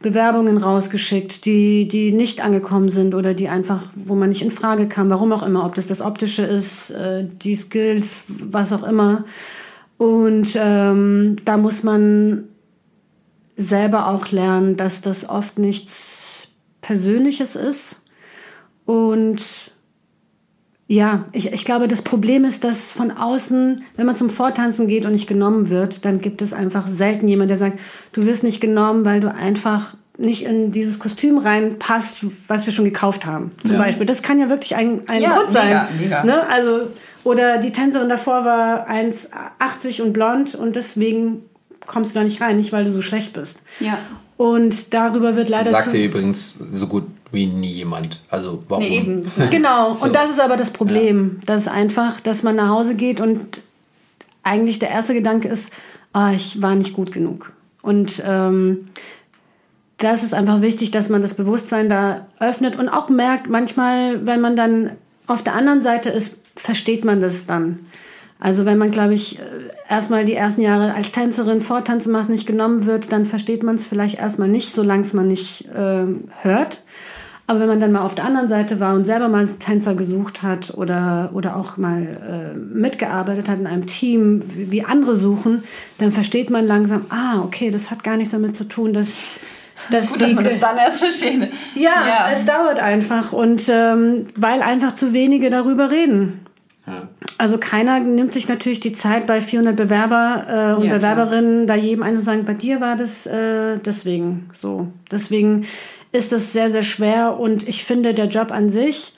Bewerbungen rausgeschickt, die, die nicht angekommen sind oder die einfach, wo man nicht in Frage kam, warum auch immer, ob das das Optische ist, äh, die Skills, was auch immer. Und ähm, da muss man selber auch lernen, dass das oft nichts Persönliches ist und Ja, ich, ich glaube, das Problem ist, dass von außen, wenn man zum Vortanzen geht und nicht genommen wird, dann gibt es einfach selten jemand, der sagt, du wirst nicht genommen, weil du einfach nicht in dieses Kostüm reinpasst, was wir schon gekauft haben. Zum Ja. Beispiel. Das kann ja wirklich ein, ein Ja, Grund sein. mega, mega. Ne? Also, oder die Tänzerin davor war 1,80 und blond und deswegen kommst du da nicht rein, nicht weil du so schlecht bist. Ja. Und darüber wird leider Sagte zu, übrigens so gut wie nie jemand. Also warum? Nee, eben. (laughs) Genau, So. und das ist aber das Problem. Das ist einfach, dass man nach Hause geht und eigentlich der erste Gedanke ist, ah, ich war nicht gut genug. Und ähm, das ist einfach wichtig, dass man das Bewusstsein da öffnet und auch merkt, manchmal, wenn man dann auf der anderen Seite ist, versteht man das dann. Also wenn man, glaube ich, äh, erstmal die ersten Jahre als Tänzerin Vortanzen macht, nicht genommen wird, dann versteht man es vielleicht erstmal nicht, solange es man nicht ähm, hört. Aber wenn man dann mal auf der anderen Seite war und selber mal Tänzer gesucht hat oder, oder auch mal äh, mitgearbeitet hat in einem Team, wie, wie andere suchen, dann versteht man langsam, ah, okay, das hat gar nichts damit zu tun, dass, dass Gut, dass man das dann erst versteht. ja, es dauert einfach und ähm, weil einfach zu wenige darüber reden. Ja. Also keiner nimmt sich natürlich die Zeit bei 400 Bewerber äh, und Ja, Bewerberinnen, da jedem einen zu sagen, bei dir war das äh, deswegen so. Deswegen ist das sehr, sehr schwer und ich finde, der Job an sich,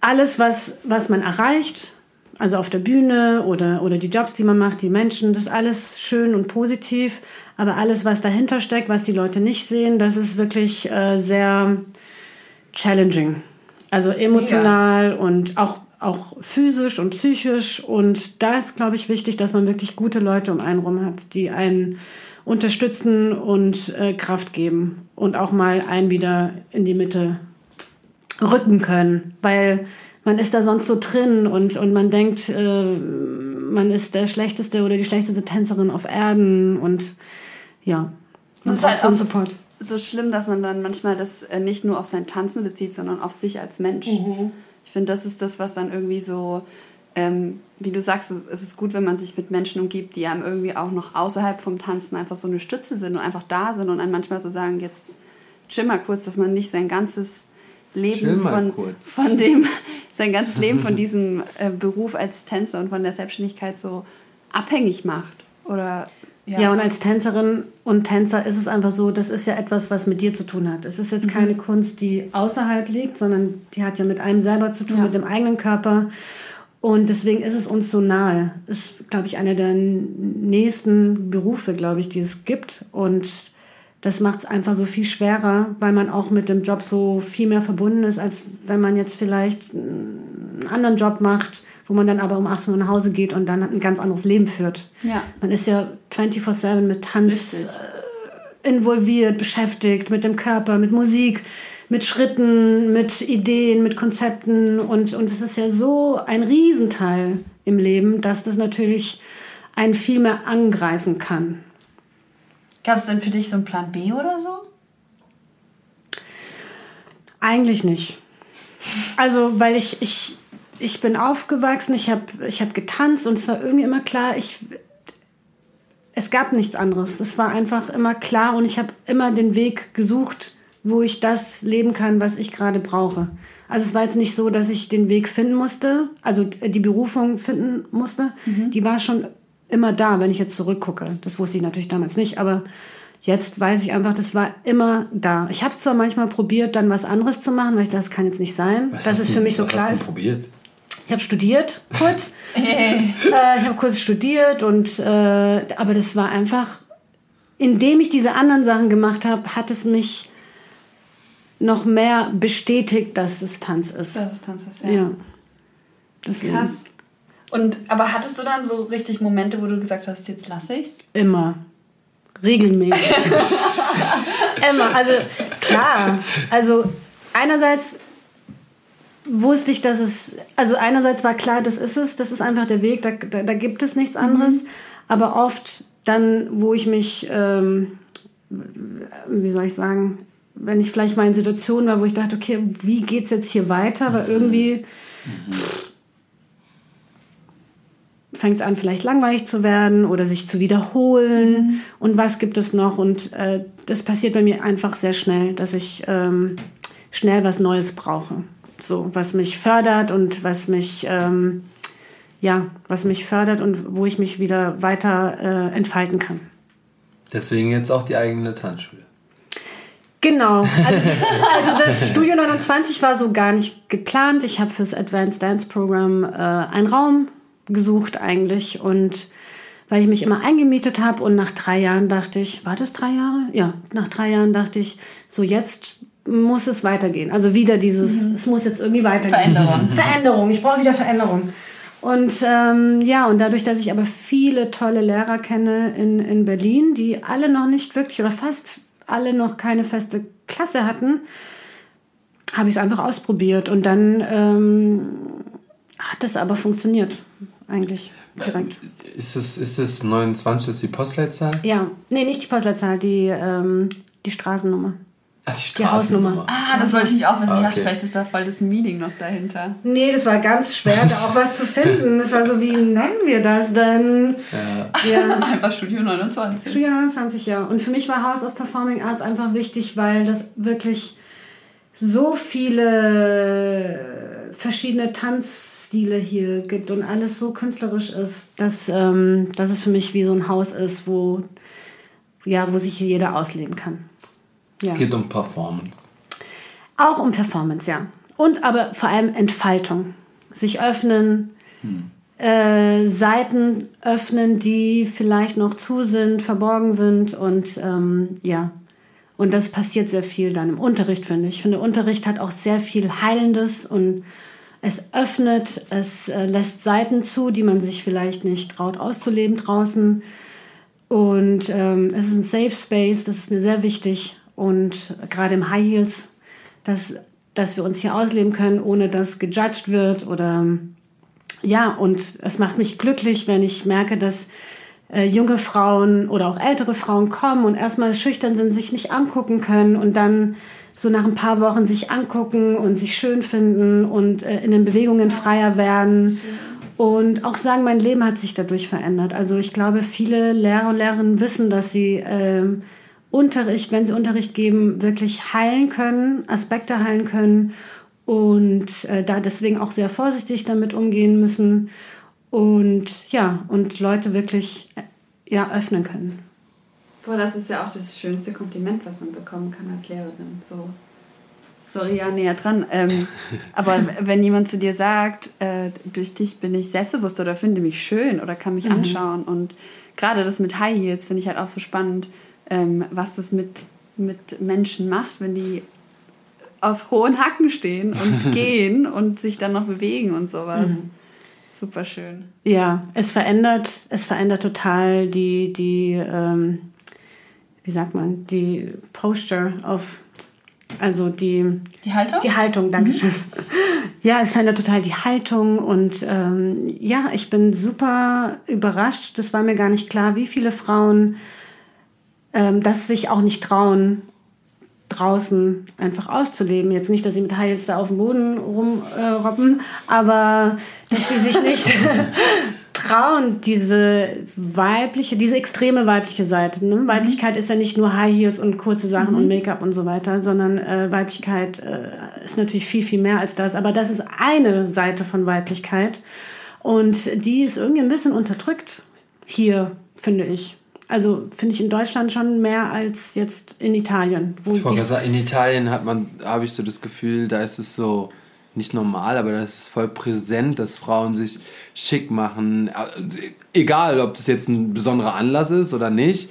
alles, was, was man erreicht, also auf der Bühne oder, oder die Jobs, die man macht, die Menschen, das ist alles schön und positiv. Aber alles, was dahinter steckt, was die Leute nicht sehen, das ist wirklich äh, sehr challenging. Also emotional und auch, auch physisch und psychisch. Und da ist, glaube ich, wichtig, dass man wirklich gute Leute um einen rum hat, die einen unterstützen und äh, Kraft geben und auch mal einen wieder in die Mitte rücken können, weil man ist da sonst so drin und, und man denkt, äh, man ist der schlechteste oder die schlechteste Tänzerin auf Erden und ja, man ist halt auch Support. So schlimm, dass man dann manchmal das äh, nicht nur auf sein Tanzen bezieht, sondern auf sich als Mensch. Ich finde, das ist das, was dann irgendwie so, ähm, wie du sagst, es ist gut, wenn man sich mit Menschen umgibt, die einem irgendwie auch noch außerhalb vom Tanzen einfach so eine Stütze sind und einfach da sind und einem manchmal so sagen, jetzt chill mal kurz, dass man nicht sein ganzes Leben von, kurz. von dem, (laughs) sein ganzes Leben von (laughs) diesem äh, Beruf als Tänzer und von der Selbstständigkeit so abhängig macht. Oder Ja. und als Tänzerin und Tänzer ist es einfach so, das ist ja etwas, was mit dir zu tun hat. Es ist jetzt keine Kunst, die außerhalb liegt, sondern die hat ja mit einem selber zu tun, Ja. mit dem eigenen Körper. Und deswegen ist es uns so nahe. Ist, glaube ich, einer der nächsten Berufe, glaube ich, die es gibt. Und das macht es einfach so viel schwerer, weil man auch mit dem Job so viel mehr verbunden ist, als wenn man jetzt vielleicht einen anderen Job macht, wo man dann aber um 18 Uhr nach Hause geht und dann ein ganz anderes Leben führt. Ja. Man ist ja 24-7 mit Tanz Richtig. äh, involviert, beschäftigt, mit dem Körper, mit Musik, mit Schritten, mit Ideen, mit Konzepten. Und, und es ist ja so ein Riesenteil im Leben, dass das natürlich einen viel mehr angreifen kann. Gab es denn für dich so einen Plan B oder so? Eigentlich nicht. Also, weil ich, ich, ich bin aufgewachsen, ich habe ich hab getanzt und es war irgendwie immer klar, ich, es gab nichts anderes. Es war einfach immer klar und ich habe immer den Weg gesucht, wo ich das leben kann, was ich gerade brauche. Also es war jetzt nicht so, dass ich den Weg finden musste, also die Berufung finden musste. Die war schon immer da, wenn ich jetzt zurückgucke. Das wusste ich natürlich damals nicht, aber jetzt weiß ich einfach, das war immer da. Ich habe zwar manchmal probiert, dann was anderes zu machen, weil ich dachte, das kann jetzt nicht sein, Was dass es du- für mich so was klar hast du ist. probiert? Ich habe studiert kurz. (laughs) äh, ich habe kurz studiert und äh, aber das war einfach, indem ich diese anderen Sachen gemacht habe, hat es mich noch mehr bestätigt, dass es Tanz ist. Das ist Tanz, ist ja. Deswegen. Krass. Und aber hattest du dann so richtig Momente, wo du gesagt hast, jetzt lasse ich's? Immer. Regelmäßig. (laughs) Immer. Also klar. Also einerseits wusste ich, dass es, also einerseits war klar, das ist es, das ist einfach der Weg, da, da, da gibt es nichts anderes. Aber oft dann, wo ich mich, ähm, wie soll ich sagen, wenn ich vielleicht mal in Situationen war, wo ich dachte, okay, wie geht's jetzt hier weiter? Weil irgendwie fängt es an, vielleicht langweilig zu werden oder sich zu wiederholen. Und was gibt es noch? Und äh, das passiert bei mir einfach sehr schnell, dass ich ähm, schnell was Neues brauche. so was mich fördert und was mich ähm, ja, was mich fördert und wo ich mich wieder weiter äh, entfalten kann. Deswegen jetzt auch die eigene Tanzschule. Genau. (laughs) Also, also, das Studio 29 war so gar nicht geplant. Ich habe fürs Advanced Dance Program äh, einen Raum gesucht eigentlich und weil ich mich immer eingemietet habe und nach drei Jahren dachte ich, war das drei Jahre? Ja, nach drei Jahren dachte ich, so jetzt muss es weitergehen. Also wieder dieses, mhm. es muss jetzt irgendwie weitergehen. Veränderung. (laughs) Veränderung. Ich brauche wieder Veränderung. Und ähm, ja, und dadurch, dass ich aber viele tolle Lehrer kenne in, in Berlin, die alle noch nicht wirklich oder fast alle noch keine feste Klasse hatten, habe ich es einfach ausprobiert und dann ähm, hat es aber funktioniert eigentlich direkt. Ist es, ist es 29, ist die Postleitzahl? Ja, nee, nicht die Postleitzahl, die, ähm, die Straßennummer. Ach, die, die Hausnummer. Ah, das wollte ich mich auch wissen. Okay. Ich vielleicht ist da voll das Meaning noch dahinter. Nee, das war ganz schwer, da auch was zu finden. Das war so, wie nennen wir das denn? Ja. ja. (laughs) Einfach Studio 29. Studio 29, ja. Und für mich war House of Performing Arts einfach wichtig, weil das wirklich so viele verschiedene Tanzstile hier gibt und alles so künstlerisch ist, dass, ähm, dass es für mich wie so ein Haus ist, wo, ja, wo sich jeder ausleben kann. Ja. Es geht um Performance. Auch um Performance, ja. Und aber vor allem Entfaltung. Sich öffnen, hm. äh, Seiten öffnen, die vielleicht noch zu sind, verborgen sind und ähm, ja. Und das passiert sehr viel dann im Unterricht, finde ich. Ich finde, Unterricht hat auch sehr viel Heilendes und es öffnet, es äh, lässt Seiten zu, die man sich vielleicht nicht traut auszuleben draußen. Und ähm, es ist ein Safe Space, das ist mir sehr wichtig und gerade im High Heels, dass, dass wir uns hier ausleben können, ohne dass gejudged wird oder ja, und es macht mich glücklich, wenn ich merke, dass äh, junge Frauen oder auch ältere Frauen kommen und erstmal schüchtern sind, sich nicht angucken können und dann so nach ein paar Wochen sich angucken und sich schön finden und äh, in den Bewegungen freier werden und auch sagen, mein Leben hat sich dadurch verändert. Also ich glaube, viele Lehrer und Lehrerinnen wissen, dass sie äh, Unterricht, wenn sie Unterricht geben, wirklich heilen können, Aspekte heilen können und äh, da deswegen auch sehr vorsichtig damit umgehen müssen und ja, und Leute wirklich äh, ja, öffnen können. Boah, das ist ja auch das schönste Kompliment, was man bekommen kann als Lehrerin. So, sorry, ja, näher dran. Ähm, (laughs) aber wenn jemand zu dir sagt, äh, durch dich bin ich selbstbewusst oder finde mich schön oder kann mich mhm. anschauen und gerade das mit High Heels finde ich halt auch so spannend ähm, was das mit, mit Menschen macht, wenn die auf hohen Hacken stehen und (laughs) gehen und sich dann noch bewegen und sowas. Mhm. Super schön. Ja, es verändert, es verändert total die, die ähm, wie sagt man, die Posture auf, also die, die Haltung? Die Haltung, danke schön. Mhm. Ja, es verändert total die Haltung und ähm, ja, ich bin super überrascht. Das war mir gar nicht klar, wie viele Frauen ähm, dass sich auch nicht trauen, draußen einfach auszuleben. Jetzt nicht, dass sie mit Heils da auf dem Boden rumrobben, äh, aber dass sie sich nicht (laughs) (laughs) trauen, diese weibliche, diese extreme weibliche Seite. Ne? Mhm. Weiblichkeit ist ja nicht nur High Heels und kurze Sachen mhm. und Make-up und so weiter, sondern äh, Weiblichkeit äh, ist natürlich viel, viel mehr als das. Aber das ist eine Seite von Weiblichkeit und die ist irgendwie ein bisschen unterdrückt hier, finde ich. Also finde ich in Deutschland schon mehr als jetzt in Italien. Wo ich wollte sagen, in Italien hat man, habe ich so das Gefühl, da ist es so nicht normal, aber da ist voll präsent, dass Frauen sich schick machen. Egal, ob das jetzt ein besonderer Anlass ist oder nicht.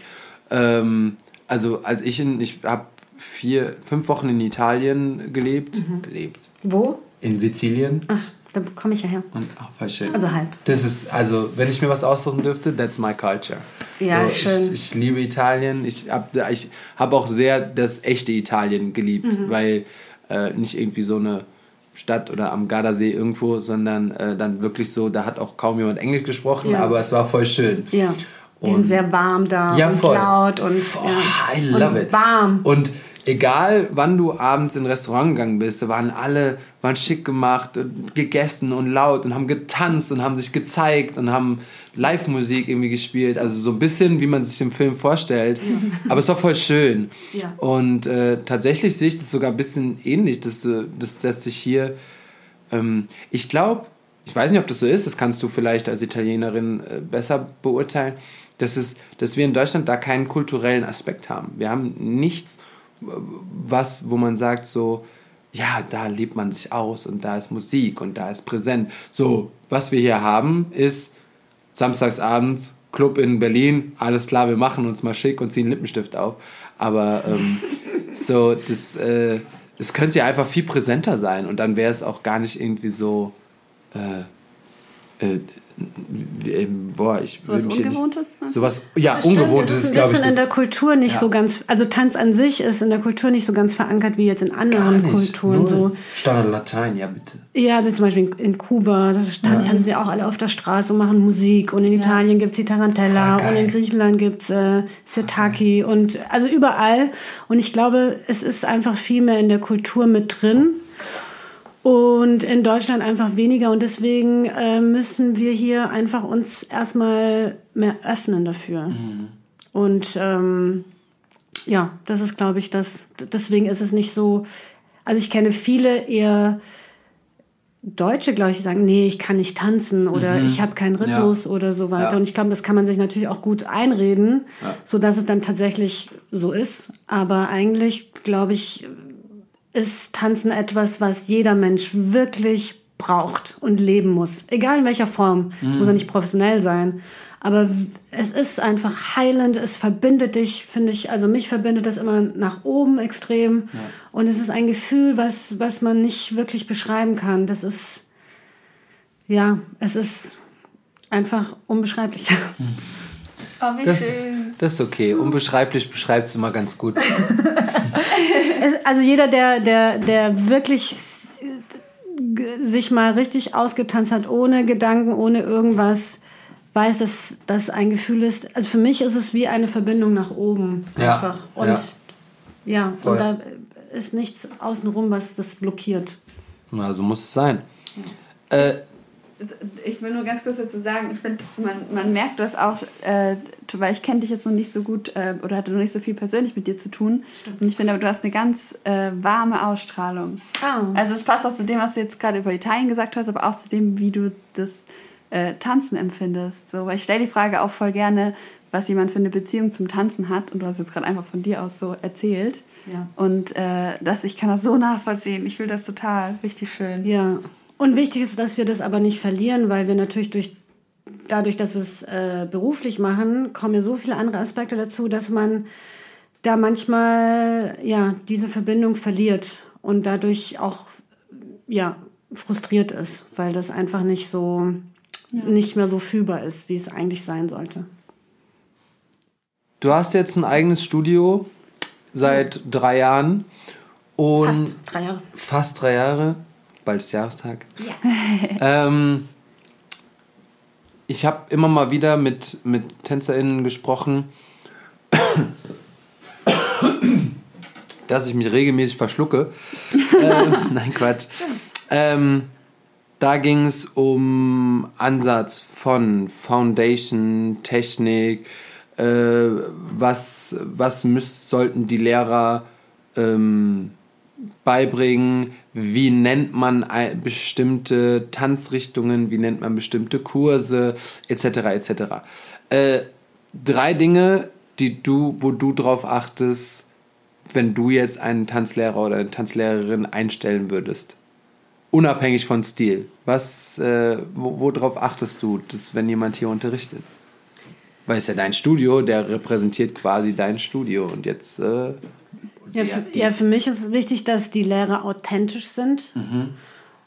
Ähm, also als ich in, ich habe vier, fünf Wochen in Italien gelebt. Mhm. Gelebt. Wo? In Sizilien. Ach. Da komme ich ja her. Und, ach, voll schön. Also halb. Das ist, also, wenn ich mir was aussuchen dürfte, that's my culture. Ja, so, schön. Ich, ich, liebe Italien. Ich habe ich hab auch sehr das echte Italien geliebt, mhm. weil äh, nicht irgendwie so eine Stadt oder am Gardasee irgendwo, sondern äh, dann wirklich so, da hat auch kaum jemand Englisch gesprochen, ja. aber es war voll schön. Ja. Die sind sehr warm da ja, und voll. laut und, oh, ja, I love und it. warm. Und egal wann du abends in ein Restaurant gegangen bist, waren alle waren schick gemacht, und gegessen und laut und haben getanzt und haben sich gezeigt und haben Live-Musik irgendwie gespielt. Also so ein bisschen, wie man sich im Film vorstellt. Ja. Aber es war voll schön. Ja. Und äh, tatsächlich sehe ich das sogar ein bisschen ähnlich. Das, das lässt sich hier ähm, ich glaube, ich weiß nicht, ob das so ist, das kannst du vielleicht als Italienerin äh, besser beurteilen, dass, es, dass wir in Deutschland da keinen kulturellen Aspekt haben. Wir haben nichts, was, wo man sagt so, ja, da lebt man sich aus und da ist Musik und da ist präsent. So, was wir hier haben, ist samstagsabends Club in Berlin, alles klar, wir machen uns mal schick und ziehen Lippenstift auf. Aber ähm, (laughs) so, das, äh, das könnte ja einfach viel präsenter sein und dann wäre es auch gar nicht irgendwie so. Äh, äh, boah, ich so was Ungewohntes? Nicht, sowas, ja, Ungewohntes ist, glaube ich. Das ist in der Kultur nicht ja. so ganz, also Tanz an sich ist in der Kultur nicht so ganz verankert wie jetzt in anderen Kulturen. So. Standard Latein, ja bitte. Ja, also zum Beispiel in, Kuba, da ja. tanzen ja auch alle auf der Straße und machen Musik. Und in Italien gibt es die Tarantella und in Griechenland gibt es äh, Sirtaki und also überall. Und ich glaube, es ist einfach viel mehr in der Kultur mit drin und in Deutschland einfach weniger. Und deswegen äh, müssen wir hier einfach uns erstmal mehr öffnen dafür. Mhm. Und ähm, ja, das ist, glaube ich, das. Deswegen ist es nicht so. Also ich kenne viele eher Deutsche, glaube ich, die sagen, nee, ich kann nicht tanzen oder mhm. ich habe keinen Rhythmus ja. oder so weiter. Ja. Und ich glaube, das kann man sich natürlich auch gut einreden, ja. so dass es dann tatsächlich so ist. Aber eigentlich, glaube ich, ist Tanzen etwas, was jeder Mensch wirklich braucht und leben muss. Egal in welcher Form. Es mhm. muss ja nicht professionell sein. Aber es ist einfach heilend, es verbindet dich, finde ich, also mich verbindet das immer nach oben extrem. Ja. Und es ist ein Gefühl, was, was man nicht wirklich beschreiben kann. Das ist, ja, es ist einfach unbeschreiblich. Mhm. Oh, wie das, schön. Das ist okay. Unbeschreiblich beschreibt es immer ganz gut. (laughs) also jeder, der, der, der wirklich sich mal richtig ausgetanzt hat, ohne Gedanken, ohne irgendwas, weiß, dass das ein Gefühl ist. Also für mich ist es wie eine Verbindung nach oben ja, einfach. Und ja, ja und da ist nichts außenrum, was das blockiert. Na, so muss es sein. Ja. Äh, ich will nur ganz kurz dazu sagen, ich finde, man, man merkt das auch, äh, weil ich kenne dich jetzt noch nicht so gut äh, oder hatte noch nicht so viel persönlich mit dir zu tun. Stimmt. Und ich finde, du hast eine ganz äh, warme Ausstrahlung. Oh. Also es passt auch zu dem, was du jetzt gerade über Italien gesagt hast, aber auch zu dem, wie du das äh, Tanzen empfindest. So, weil ich stelle die Frage auch voll gerne, was jemand für eine Beziehung zum Tanzen hat. Und du hast jetzt gerade einfach von dir aus so erzählt. Ja. Und äh, das, ich kann das so nachvollziehen. Ich will das total richtig schön. Ja. Und wichtig ist, dass wir das aber nicht verlieren, weil wir natürlich durch dadurch, dass wir es äh, beruflich machen, kommen ja so viele andere Aspekte dazu, dass man da manchmal ja diese Verbindung verliert und dadurch auch ja frustriert ist, weil das einfach nicht so ja. nicht mehr so fühlbar ist, wie es eigentlich sein sollte. Du hast jetzt ein eigenes Studio seit drei Jahren und fast drei Jahre. Fast drei Jahre bald ist Jahrestag. Ja. (laughs) ähm, ich habe immer mal wieder mit, mit TänzerInnen gesprochen, (coughs) dass ich mich regelmäßig verschlucke. ähm, (laughs) nein, Quatsch. Ähm, da ging es um Ansatz von Foundation, Technik, äh, was, was müsst, sollten die Lehrer ähm, beibringen, wie nennt man bestimmte Tanzrichtungen, wie nennt man bestimmte Kurse, etc. etc. Äh, drei Dinge, die du, wo du drauf achtest, wenn du jetzt einen Tanzlehrer oder eine Tanzlehrerin einstellen würdest. Unabhängig von Stil. Was, äh, wo, worauf achtest du, dass, wenn jemand hier unterrichtet? Weil es ja dein Studio, der repräsentiert quasi dein Studio und jetzt äh, ja, für, ja, für mich ist es wichtig, dass die Lehrer authentisch sind mhm.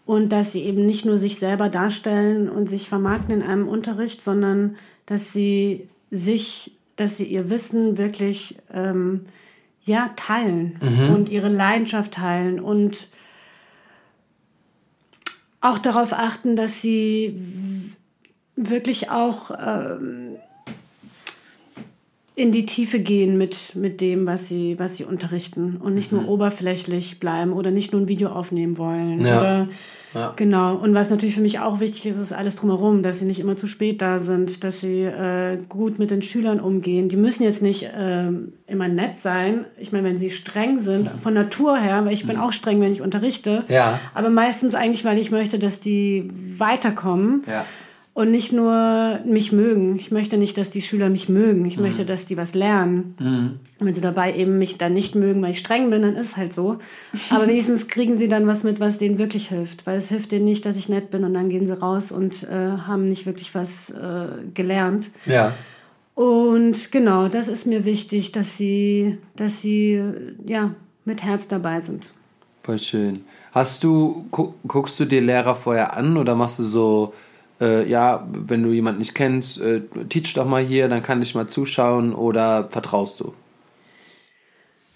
und dass sie eben nicht nur sich selber darstellen und sich vermarkten in einem Unterricht, sondern dass sie sich, dass sie ihr Wissen wirklich ähm, ja teilen mhm. und ihre Leidenschaft teilen und auch darauf achten, dass sie wirklich auch ähm, in die Tiefe gehen mit, mit dem, was sie, was sie unterrichten und nicht Mhm. nur oberflächlich bleiben oder nicht nur ein Video aufnehmen wollen. Ja. Oder, Ja. Genau. Und was natürlich für mich auch wichtig ist, ist alles drumherum, dass sie nicht immer zu spät da sind, dass sie äh, gut mit den Schülern umgehen. Die müssen jetzt nicht ähm, immer nett sein. Ich meine, wenn sie streng sind, von Natur her, weil ich bin auch streng, wenn ich unterrichte. Mhm. Ja. Aber meistens eigentlich, weil ich möchte, dass die weiterkommen Ja. Und nicht nur mich mögen. Ich möchte nicht, dass die Schüler mich mögen. Mhm. Ich möchte, dass die was lernen. Und wenn sie dabei eben mich dann nicht mögen, weil ich streng bin, dann ist es halt so. Aber (laughs) wenigstens kriegen sie dann was mit, was denen wirklich hilft. Weil es hilft denen nicht, dass ich nett bin und dann gehen sie raus und äh, haben nicht wirklich was äh, gelernt. Ja. Und genau, das ist mir wichtig, dass sie, dass sie ja mit Herz dabei sind. Voll schön. Hast du, gu guckst du dir Lehrer vorher an oder machst du so, äh, ja, wenn du jemanden nicht kennst, äh, teach doch mal hier, dann kann ich mal zuschauen oder vertraust du?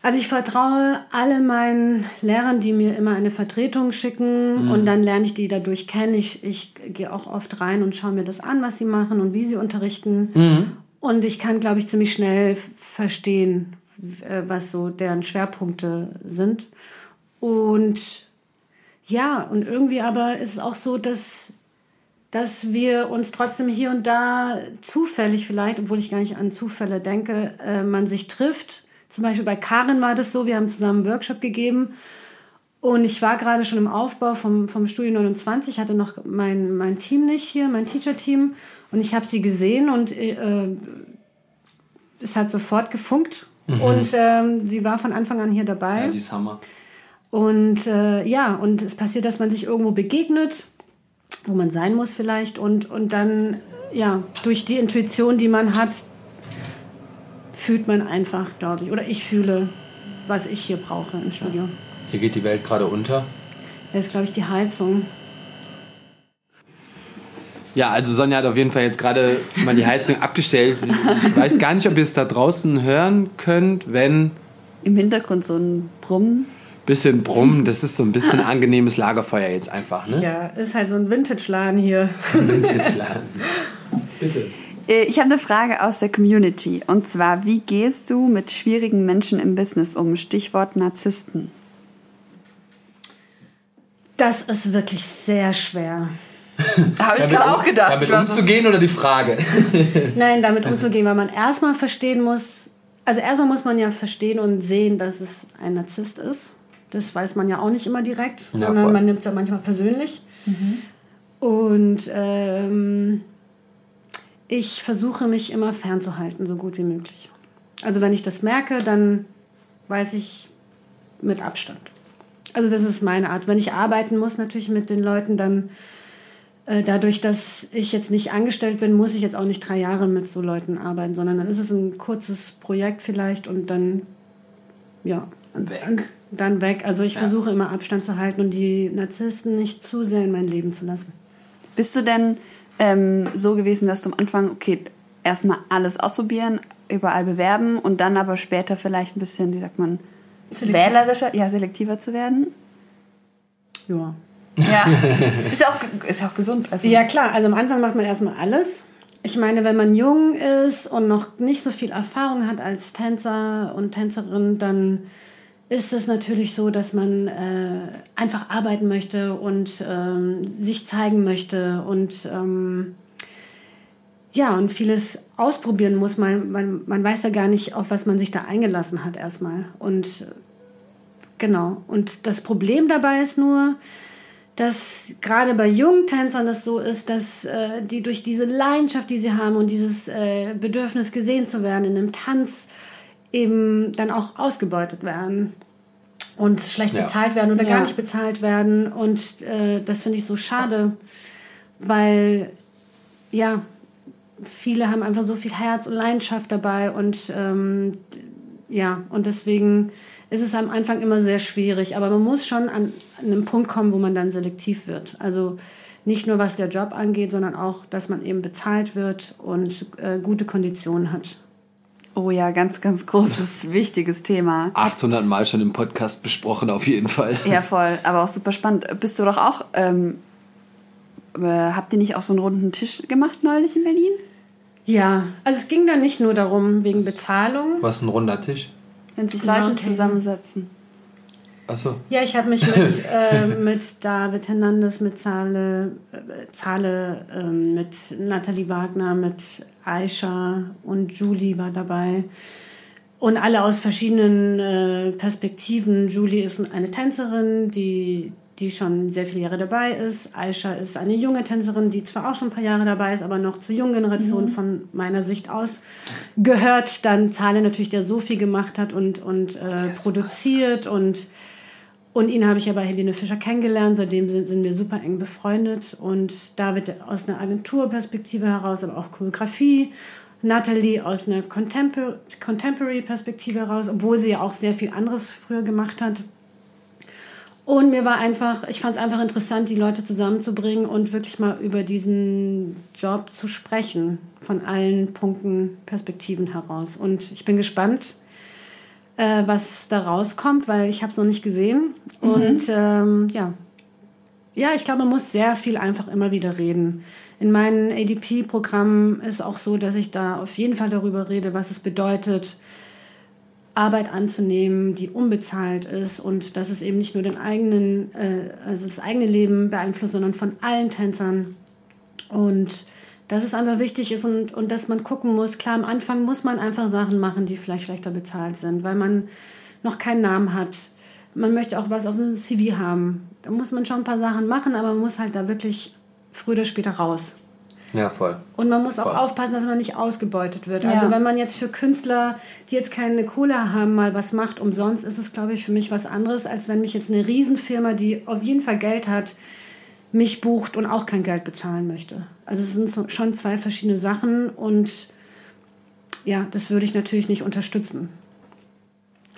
Also ich vertraue alle meinen Lehrern, die mir immer eine Vertretung schicken und dann lerne ich die dadurch kennen. Ich, ich gehe auch oft rein und schaue mir das an, was sie machen und wie sie unterrichten. Und ich kann, glaube ich, ziemlich schnell verstehen, äh, was so deren Schwerpunkte sind. Und ja, und irgendwie aber ist es auch so, dass, dass wir uns trotzdem hier und da zufällig vielleicht, obwohl ich gar nicht an Zufälle denke, äh, man sich trifft. Zum Beispiel bei Karin war das so, wir haben zusammen einen Workshop gegeben und ich war gerade schon im Aufbau vom, vom Studio 29, hatte noch mein, mein Team nicht hier, mein Teacher-Team und ich habe sie gesehen und äh, es hat sofort gefunkt und ähm, sie war von Anfang an hier dabei. Ja, die ist Hammer. Und äh, ja, und es passiert, dass man sich irgendwo begegnet, wo man sein muss vielleicht. Und, und dann, ja, durch die Intuition, die man hat, fühlt man einfach, glaube ich, oder ich fühle, was ich hier brauche im Studio. Hier geht die Welt gerade unter. Das ist, glaube ich, die Heizung. Ja, also Sonja hat auf jeden Fall jetzt gerade mal die Heizung (laughs) abgestellt. Ich weiß gar nicht, ob ihr es da draußen hören könnt, wenn Im Hintergrund so ein Brummen. Bisschen brummen. Das ist so ein bisschen angenehmes Lagerfeuer jetzt einfach, ne? Ja, ist halt so ein Vintage-Laden hier. Bitte. Äh, Ich habe eine Frage aus der Community. Und zwar, wie gehst du mit schwierigen Menschen im Business um? Stichwort Narzissten. Das ist wirklich sehr schwer. (laughs) Habe ich gerade auch gedacht. Damit so, umzugehen oder die Frage? (laughs) Nein, damit umzugehen, weil man erstmal verstehen muss, also erstmal muss man ja verstehen und sehen, dass es ein Narzisst ist. Das weiß man ja auch nicht immer direkt, Ja, sondern voll. man nimmt es ja manchmal persönlich. Und ähm, ich versuche mich immer fernzuhalten, so gut wie möglich. Also wenn ich das merke, dann weiß ich mit Abstand. Also das ist meine Art. Wenn ich arbeiten muss natürlich mit den Leuten, dann äh, dadurch, dass ich jetzt nicht angestellt bin, muss ich jetzt auch nicht drei Jahre mit so Leuten arbeiten, sondern dann ist es ein kurzes Projekt vielleicht und dann, ja, Weg. Dann weg. Also ich versuche immer Abstand zu halten und die Narzissten nicht zu sehr in mein Leben zu lassen. Bist du denn ähm, so gewesen, dass du am Anfang, okay, erstmal alles ausprobieren, überall bewerben und dann aber später vielleicht ein bisschen, wie sagt man, Selektiv. wählerischer, ja, selektiver zu werden? Ja. Ja. (laughs) ist, ja auch, ist ja auch gesund. Also, Ja, klar. Also am Anfang macht man erstmal alles. Ich meine, wenn man jung ist und noch nicht so viel Erfahrung hat als Tänzer und Tänzerin, dann ist es natürlich so, dass man äh, einfach arbeiten möchte und ähm, sich zeigen möchte und ähm, ja, und vieles ausprobieren muss. Man, man, man weiß ja gar nicht, auf was man sich da eingelassen hat erstmal. Und genau. Und das Problem dabei ist nur, dass gerade bei jungen Tänzern es so ist, dass äh, die durch diese Leidenschaft, die sie haben und dieses äh, Bedürfnis gesehen zu werden in einem Tanz eben dann auch ausgebeutet werden und schlecht Ja. bezahlt werden oder Ja. gar nicht bezahlt werden. Und äh, das finde ich so schade, weil ja, viele haben einfach so viel Herz und Leidenschaft dabei und ähm, ja, und deswegen ist es am Anfang immer sehr schwierig. Aber man muss schon an, an einen Punkt kommen, wo man dann selektiv wird. Also nicht nur was der Job angeht, sondern auch, dass man eben bezahlt wird und äh, gute Konditionen hat. Oh ja, ganz, ganz großes, (laughs) wichtiges Thema. 800 Mal schon im Podcast besprochen, auf jeden Fall. Ja, voll, aber auch super spannend. Bist du doch auch, ähm, äh, habt ihr nicht auch so einen runden Tisch gemacht neulich in Berlin? Ja, also es ging da nicht nur darum, wegen Bezahlung. Was ein runder Tisch? Wenn sich Leute Okay. zusammensetzen. Achso. Ja, ich habe mich mit, (laughs) äh, mit David Hernandez, mit Zahle, äh, Zahle ähm, mit Nathalie Wagner, mit Aisha und Julie war dabei. Und alle aus verschiedenen äh, Perspektiven. Julie ist eine Tänzerin, die, die schon sehr viele Jahre dabei ist. Aisha ist eine junge Tänzerin, die zwar auch schon ein paar Jahre dabei ist, aber noch zur jungen Generation von meiner Sicht aus gehört. Dann Zahle natürlich, der so viel gemacht hat und, und äh, produziert und und ihn habe ich ja bei Helene Fischer kennengelernt, seitdem sind, sind wir super eng befreundet. Und David aus einer Agenturperspektive heraus, aber auch Choreografie. Natalie aus einer Contempor Contemporary-Perspektive heraus, obwohl sie ja auch sehr viel anderes früher gemacht hat. Und mir war einfach, ich fand es einfach interessant, die Leute zusammenzubringen und wirklich mal über diesen Job zu sprechen, von allen Punkten, Perspektiven heraus. Und ich bin gespannt, äh, was da rauskommt, weil ich habe es noch nicht gesehen. Und ähm, ja, ja, ich glaube, man muss sehr viel einfach immer wieder reden. In meinen ADP-Programmen ist auch so, dass ich da auf jeden Fall darüber rede, was es bedeutet, Arbeit anzunehmen, die unbezahlt ist und dass es eben nicht nur den eigenen, äh, also das eigene Leben beeinflusst, sondern von allen Tänzern. Und dass es einfach wichtig ist und, und dass man gucken muss, klar, am Anfang muss man einfach Sachen machen, die vielleicht schlechter bezahlt sind, weil man noch keinen Namen hat. Man möchte auch was auf dem CV haben. Da muss man schon ein paar Sachen machen, aber man muss halt da wirklich früher oder später raus. Ja, voll. Und man muss auch Voll. aufpassen, dass man nicht ausgebeutet wird. Ja. Also wenn man jetzt für Künstler, die jetzt keine Kohle haben, mal was macht umsonst, ist es, glaube ich, für mich was anderes, als wenn mich jetzt eine Riesenfirma, die auf jeden Fall Geld hat, mich bucht und auch kein Geld bezahlen möchte. Also es sind so, schon zwei verschiedene Sachen und ja, das würde ich natürlich nicht unterstützen.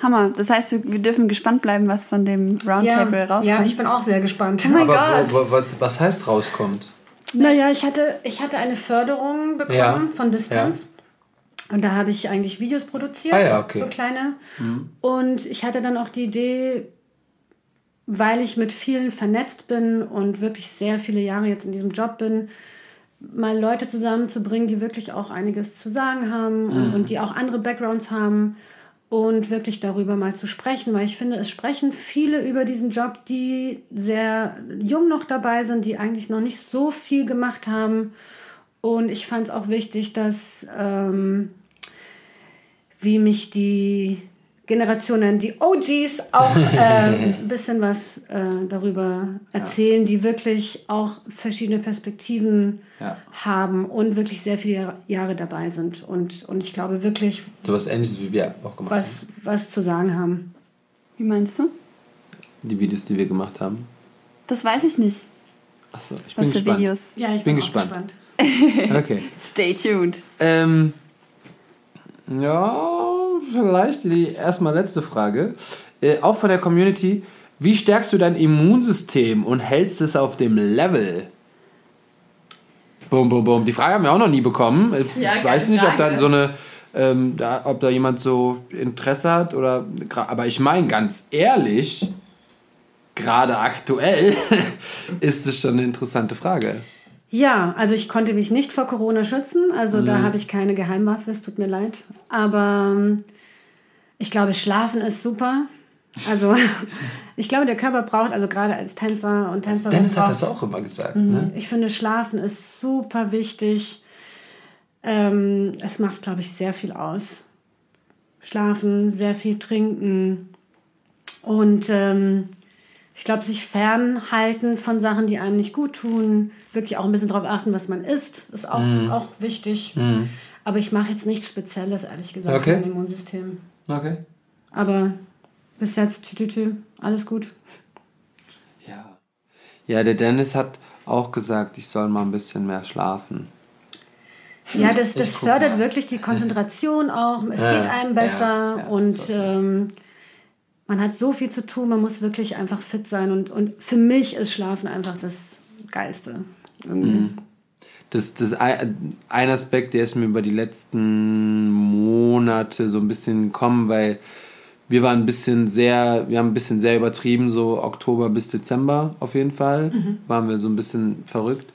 Hammer. Das heißt, wir wir dürfen gespannt bleiben, was von dem Roundtable rauskommt. ja, ich bin auch sehr gespannt. Oh mein Aber Gott. was, was heißt rauskommt? Naja, ich hatte, ich hatte eine Förderung bekommen Ja. von Distanz. Und da habe ich eigentlich Videos produziert, Ah ja, okay. so kleine. Und ich hatte dann auch die Idee, weil ich mit vielen vernetzt bin und wirklich sehr viele Jahre jetzt in diesem Job bin, mal Leute zusammenzubringen, die wirklich auch einiges zu sagen haben und, und die auch andere Backgrounds haben und wirklich darüber mal zu sprechen, weil ich finde, es sprechen viele über diesen Job, die sehr jung noch dabei sind, die eigentlich noch nicht so viel gemacht haben. Und ich fand es auch wichtig, dass ähm, wie mich die Generationen, die OGs auch (laughs) äh, ein bisschen was äh, darüber erzählen, die wirklich auch verschiedene Perspektiven Ja. haben und wirklich sehr viele Jahre- dabei sind und, und ich glaube wirklich Sowas ähnliches wie wir auch gemacht haben. was, was zu sagen haben. Wie meinst du? Die Videos, die wir gemacht haben. Das weiß ich nicht. Achso, ich Was bin gespannt. Videos? Ja, ich Bin auch gespannt. gespannt. (laughs) Okay. Stay tuned. Ähm, ja, vielleicht die erstmal letzte Frage. Äh, auch von der Community. Wie stärkst du dein Immunsystem und hältst es auf dem Level? Bum, bum, bum. Die Frage haben wir auch noch nie bekommen. Ich Ja, weiß nicht, ob da Frage. so eine, ähm, da, ob da jemand so Interesse hat oder, aber ich meine ganz ehrlich, gerade aktuell (laughs) ist es schon eine interessante Frage. Ja, also ich konnte mich nicht vor Corona schützen. Also da habe ich keine Geheimwaffe, es tut mir leid. Aber ähm, ich glaube, Schlafen ist super. Also (laughs) ich glaube, der Körper braucht, also gerade als Tänzer und Tänzerin. Dennis hat braucht- das auch immer gesagt. Ne? Ich finde, Schlafen ist super wichtig. Ähm, es macht, glaube ich, sehr viel aus. Schlafen, sehr viel trinken und ähm, ich glaube, sich fernhalten von Sachen, die einem nicht gut tun. Wirklich auch ein bisschen darauf achten, was man isst, ist auch, auch wichtig. Aber ich mache jetzt nichts Spezielles, ehrlich gesagt, Okay. für mein Immunsystem. Okay. Aber bis jetzt, tü, tü, tü, alles gut. Ja. Ja, der Dennis hat auch gesagt, ich soll mal ein bisschen mehr schlafen. Ja, das, das fördert mal. wirklich die Konzentration auch. Es Ja, geht einem besser ja, ja, und ähm, man hat so viel zu tun, man muss wirklich einfach fit sein. Und, und für mich ist Schlafen einfach das Geilste. Irgendwie. Mhm. Das, das ein Aspekt, der ist mir über die letzten Monate so ein bisschen gekommen, weil wir waren ein bisschen sehr, wir haben ein bisschen sehr übertrieben, so Oktober bis Dezember auf jeden Fall, waren wir so ein bisschen verrückt.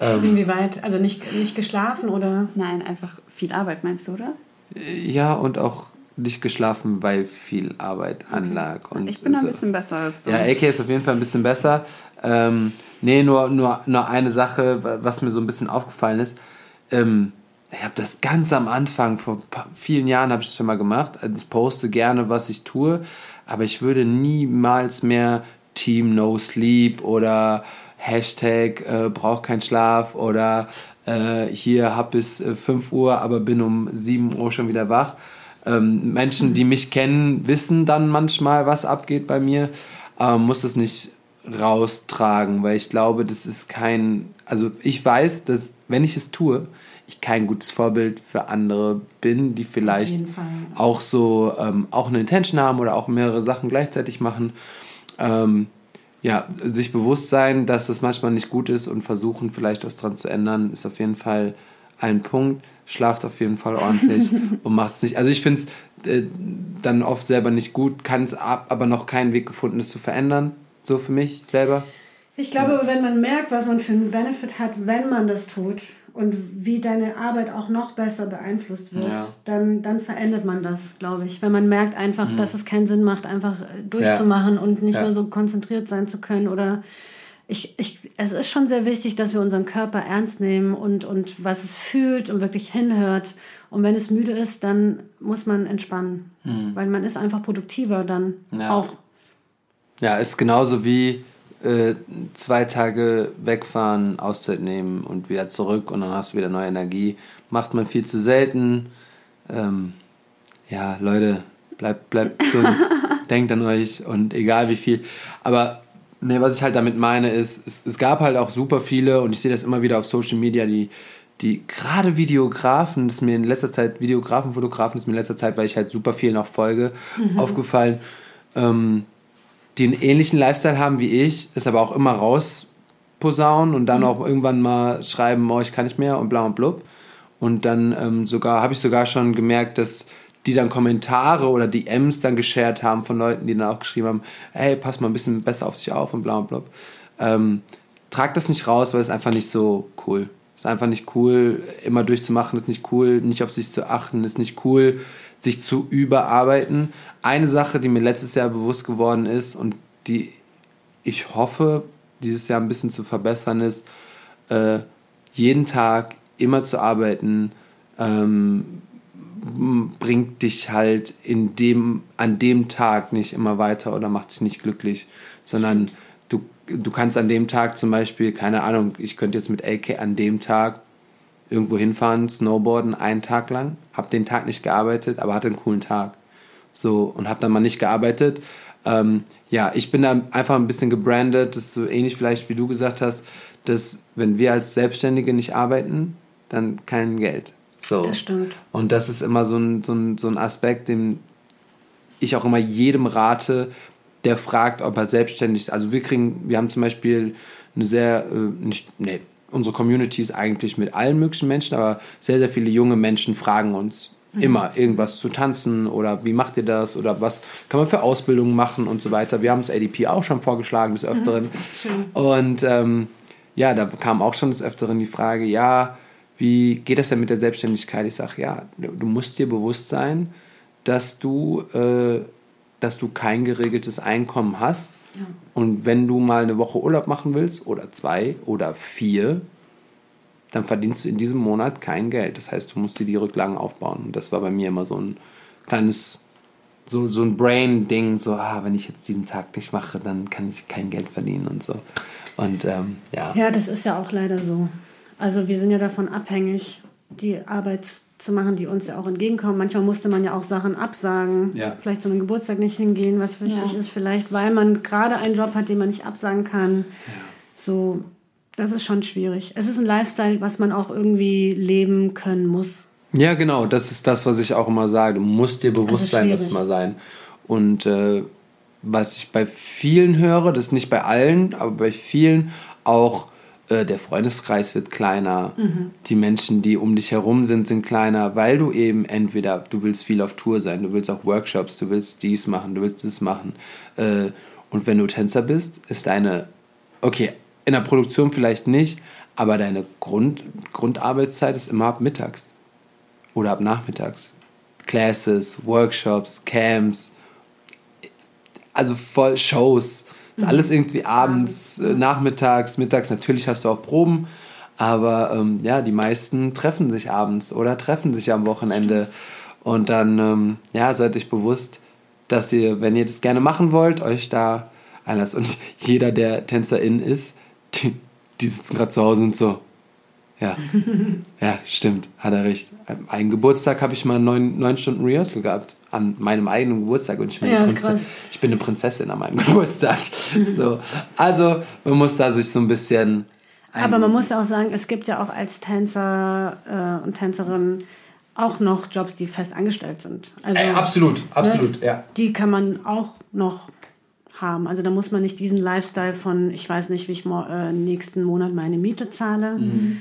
Ähm, Inwieweit? Also nicht, nicht geschlafen oder? Nein, einfach viel Arbeit, meinst du, oder? ja, und auch nicht geschlafen, weil viel Arbeit anlag. Und Ich bin da ein bisschen besser als du. Ja, AK ist auf jeden Fall ein bisschen besser. Ähm, nee, nur, nur, nur eine Sache, wa- was mir so ein bisschen aufgefallen ist. Ähm, ich habe das ganz am Anfang, vor vielen Jahren habe ich das schon mal gemacht. Also Ich poste gerne, was ich tue, aber ich würde niemals mehr Team No Sleep oder Hashtag äh, brauch keinen Schlaf oder äh, hier hab bis äh, 5 Uhr, aber bin um 7 Uhr schon wieder wach. Ähm, Menschen, die mich kennen, wissen dann manchmal, was abgeht bei mir, aber muss das nicht raustragen, weil ich glaube, das ist kein, also ich weiß, dass wenn ich es tue, ich kein gutes Vorbild für andere bin, die vielleicht auch so ähm, auch eine Intention haben oder auch mehrere Sachen gleichzeitig machen. Ähm, ja, sich bewusst sein, dass das manchmal nicht gut ist und versuchen, vielleicht was dran zu ändern, ist auf jeden Fall ein Punkt. Schlaft auf jeden Fall ordentlich (laughs) und macht es nicht. Also ich finde es äh, dann oft selber nicht gut, kann es ab, aber noch keinen Weg gefunden, es zu verändern. So für mich selber. Ich glaube, wenn man merkt, was man für einen Benefit hat, wenn man das tut und wie deine Arbeit auch noch besser beeinflusst wird, Ja. dann, dann verändert man das, glaube ich. Wenn man merkt einfach, dass es keinen Sinn macht, einfach äh, durchzumachen und nicht Ja. mehr so konzentriert sein zu können oder ich, ich, es ist schon sehr wichtig, dass wir unseren Körper ernst nehmen und, und was es fühlt und wirklich hinhört. Und wenn es müde ist, dann muss man entspannen, weil man ist einfach produktiver dann Ja. auch. Ja, ist genauso wie äh, zwei Tage wegfahren, Auszeit nehmen und wieder zurück und dann hast du wieder neue Energie. Macht man viel zu selten. Ähm, ja, Leute, bleibt, bleibt gesund, (laughs) denkt an euch und egal wie viel. Aber nee, was ich halt damit meine, ist, es, es gab halt auch super viele und ich sehe das immer wieder auf Social Media, die die gerade Videografen, das ist mir in letzter Zeit, Videografen, Fotografen, ist mir in letzter Zeit, weil ich halt super viel noch folge, aufgefallen, ähm, die einen ähnlichen Lifestyle haben wie ich, es aber auch immer rausposaunen und dann auch irgendwann mal schreiben, oh, ich kann nicht mehr und bla und blub. Und dann ähm, sogar, habe ich sogar schon gemerkt, dass die dann Kommentare oder DMs dann geshared haben von Leuten, die dann auch geschrieben haben, hey, pass mal ein bisschen besser auf dich auf und bla und blub. Ähm, trag das nicht raus, weil es einfach nicht so cool. Ist einfach nicht cool, immer durchzumachen, ist nicht cool, nicht auf sich zu achten, ist nicht cool, sich zu überarbeiten. Eine Sache, die mir letztes Jahr bewusst geworden ist und die ich hoffe, dieses Jahr ein bisschen zu verbessern ist, äh, jeden Tag immer zu arbeiten, ähm, bringt dich halt in dem, an dem Tag nicht immer weiter oder macht dich nicht glücklich, sondern du, du kannst an dem Tag zum Beispiel, keine Ahnung, ich könnte jetzt mit AK an dem Tag irgendwo hinfahren, snowboarden, einen Tag lang, hab den Tag nicht gearbeitet, aber hatte einen coolen Tag. So, und hab dann mal nicht gearbeitet. Ähm, ja, ich bin da einfach ein bisschen gebrandet, das ist so ähnlich vielleicht, wie du gesagt hast, dass wenn wir als Selbstständige nicht arbeiten, dann kein Geld. So. Das stimmt. Und das ist immer so ein, so ein, so ein Aspekt, den ich auch immer jedem rate, der fragt, ob er selbstständig ist. Also wir kriegen, wir haben zum Beispiel eine sehr, äh, nicht, nee, unsere Community ist eigentlich mit allen möglichen Menschen, aber sehr, sehr viele junge Menschen fragen uns immer irgendwas zu tanzen oder wie macht ihr das oder was kann man für Ausbildungen machen und so weiter. Wir haben es ADP auch schon vorgeschlagen des Öfteren. Und ähm, ja, da kam auch schon des Öfteren die Frage, ja, wie geht das denn mit der Selbstständigkeit? Ich sage, ja, du musst dir bewusst sein, dass du, äh, dass du kein geregeltes Einkommen hast. Und wenn du mal eine Woche Urlaub machen willst oder zwei oder vier, dann verdienst du in diesem Monat kein Geld. Das heißt, du musst dir die Rücklagen aufbauen. Und das war bei mir immer so ein kleines, so, so ein Brain-Ding, so, ah, wenn ich jetzt diesen Tag nicht mache, dann kann ich kein Geld verdienen und so. Und ähm, ja. Ja, das ist ja auch leider so. Also wir sind ja davon abhängig, die Arbeit zu machen, die uns ja auch entgegenkommen. Manchmal musste man ja auch Sachen absagen, Ja. vielleicht zu einem Geburtstag nicht hingehen, was wichtig Ja. ist, vielleicht weil man gerade einen Job hat, den man nicht absagen kann. So, das ist schon schwierig. Es ist ein Lifestyle, was man auch irgendwie leben können muss. Ja, genau, das ist das, was ich auch immer sage. Du musst dir bewusst ist sein, das mal sein. Und äh, was ich bei vielen höre, das ist nicht bei allen, aber bei vielen auch, äh, der Freundeskreis wird kleiner. Die Menschen, die um dich herum sind, sind kleiner, weil du eben entweder, du willst viel auf Tour sein, du willst auch Workshops, du willst dies machen, du willst das machen. Äh, und wenn du Tänzer bist, ist deine, okay, in der Produktion vielleicht nicht, Aber deine Grund, Grundarbeitszeit ist immer ab mittags oder ab nachmittags. Classes, Workshops, Camps, also voll Shows. Ist Mhm. alles irgendwie abends, äh, nachmittags, mittags. Natürlich hast du auch Proben, aber ähm, ja, die meisten treffen sich abends oder treffen sich am Wochenende. Und dann, ähm, ja, seid euch bewusst, dass ihr, wenn ihr das gerne machen wollt, euch da einlasst. Und (laughs) jeder, der Tänzerin ist, die, die sitzen gerade zu Hause und so. Ja, ja, stimmt, hat er recht. Einen Geburtstag habe ich mal neun, neun Stunden Rehearsal gehabt. An meinem eigenen Geburtstag. Und ich bin, Ja, eine, ich bin eine Prinzessin an meinem (laughs) Geburtstag. So. Also, man muss da sich so ein bisschen. Aber man muss auch sagen, es gibt ja auch als Tänzer äh, und Tänzerin auch noch Jobs, die fest angestellt sind. Also, Ey, absolut, absolut, ne, ja. Die kann man auch noch haben. Also da muss man nicht diesen Lifestyle von, ich weiß nicht, wie ich mo äh, nächsten Monat meine Miete zahle, Mhm.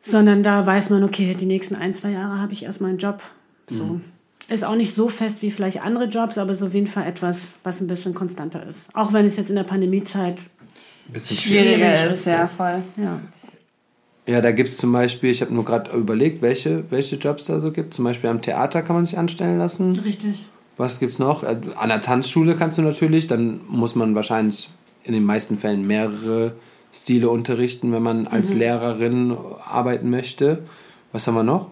Sondern da weiß man, okay, die nächsten ein, zwei Jahre habe ich erstmal einen Job. So. Mhm. Ist auch nicht so fest wie vielleicht andere Jobs, aber so auf jeden Fall etwas, was ein bisschen konstanter ist. Auch wenn es jetzt in der Pandemiezeit, Ein bisschen Schwieriger Schwierig ist, ja, voll. ja. Ja, da gibt es zum Beispiel, ich habe nur gerade überlegt, welche, welche Jobs da so gibt. Zum Beispiel am Theater kann man sich anstellen lassen. Richtig. Was gibt's noch? Äh, An der Tanzschule kannst du natürlich, dann muss man wahrscheinlich in den meisten Fällen mehrere Stile unterrichten, wenn man als Lehrerin arbeiten möchte. Was haben wir noch?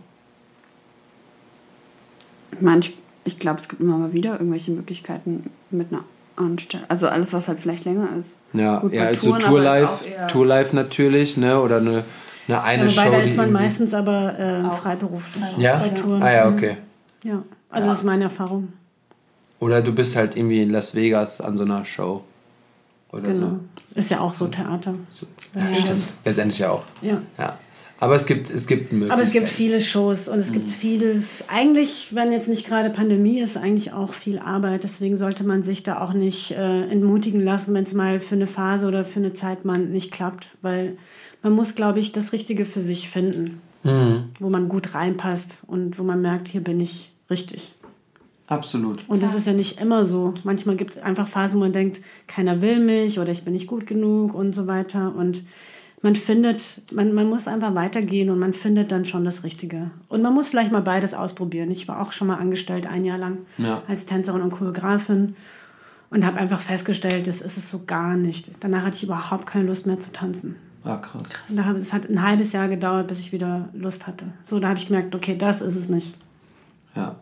Manch, ich glaube, es gibt immer mal wieder irgendwelche Möglichkeiten mit einer Anstellung. Also alles, was halt vielleicht länger ist. Ja, Gut, ja also Tourlife, Tourlife natürlich, ne? Oder eine, eine, eine Ja, Show. wobei da ist man meistens aber äh, freiberuflich Ja? bei Touren. Ah ja, Mhm. okay. Ja, also das ist meine Erfahrung. Oder du bist halt irgendwie in Las Vegas an so einer Show. Oder Genau. Ist ja auch so Theater. so. Ja, Ja, stimmt. Letztendlich ja auch. Ja. Ja. Aber es gibt, es gibt Möglichkeiten. Aber es gibt viele Shows und es Mhm. gibt viel, eigentlich, wenn jetzt nicht gerade Pandemie ist, eigentlich auch viel Arbeit. Deswegen sollte man sich da auch nicht äh, entmutigen lassen, wenn es mal für eine Phase oder für eine Zeit mal nicht klappt. Weil man muss, glaube ich, das Richtige für sich finden, Mhm. wo man gut reinpasst und wo man merkt, hier bin ich richtig. Absolut. Und das ist ja nicht immer so. Manchmal gibt es einfach Phasen, wo man denkt, keiner will mich oder ich bin nicht gut genug und so weiter. Und man findet, man, man muss einfach weitergehen und man findet dann schon das Richtige. Und man muss vielleicht mal beides ausprobieren. Ich war auch schon mal angestellt, ein Jahr lang, Ja. als Tänzerin und Choreografin und habe einfach festgestellt, das ist es so gar nicht. Danach hatte ich überhaupt keine Lust mehr zu tanzen. Ah, krass. Und da hab- Es hat ein halbes Jahr gedauert, bis ich wieder Lust hatte. So, da habe ich gemerkt, okay, das ist es nicht. Ja.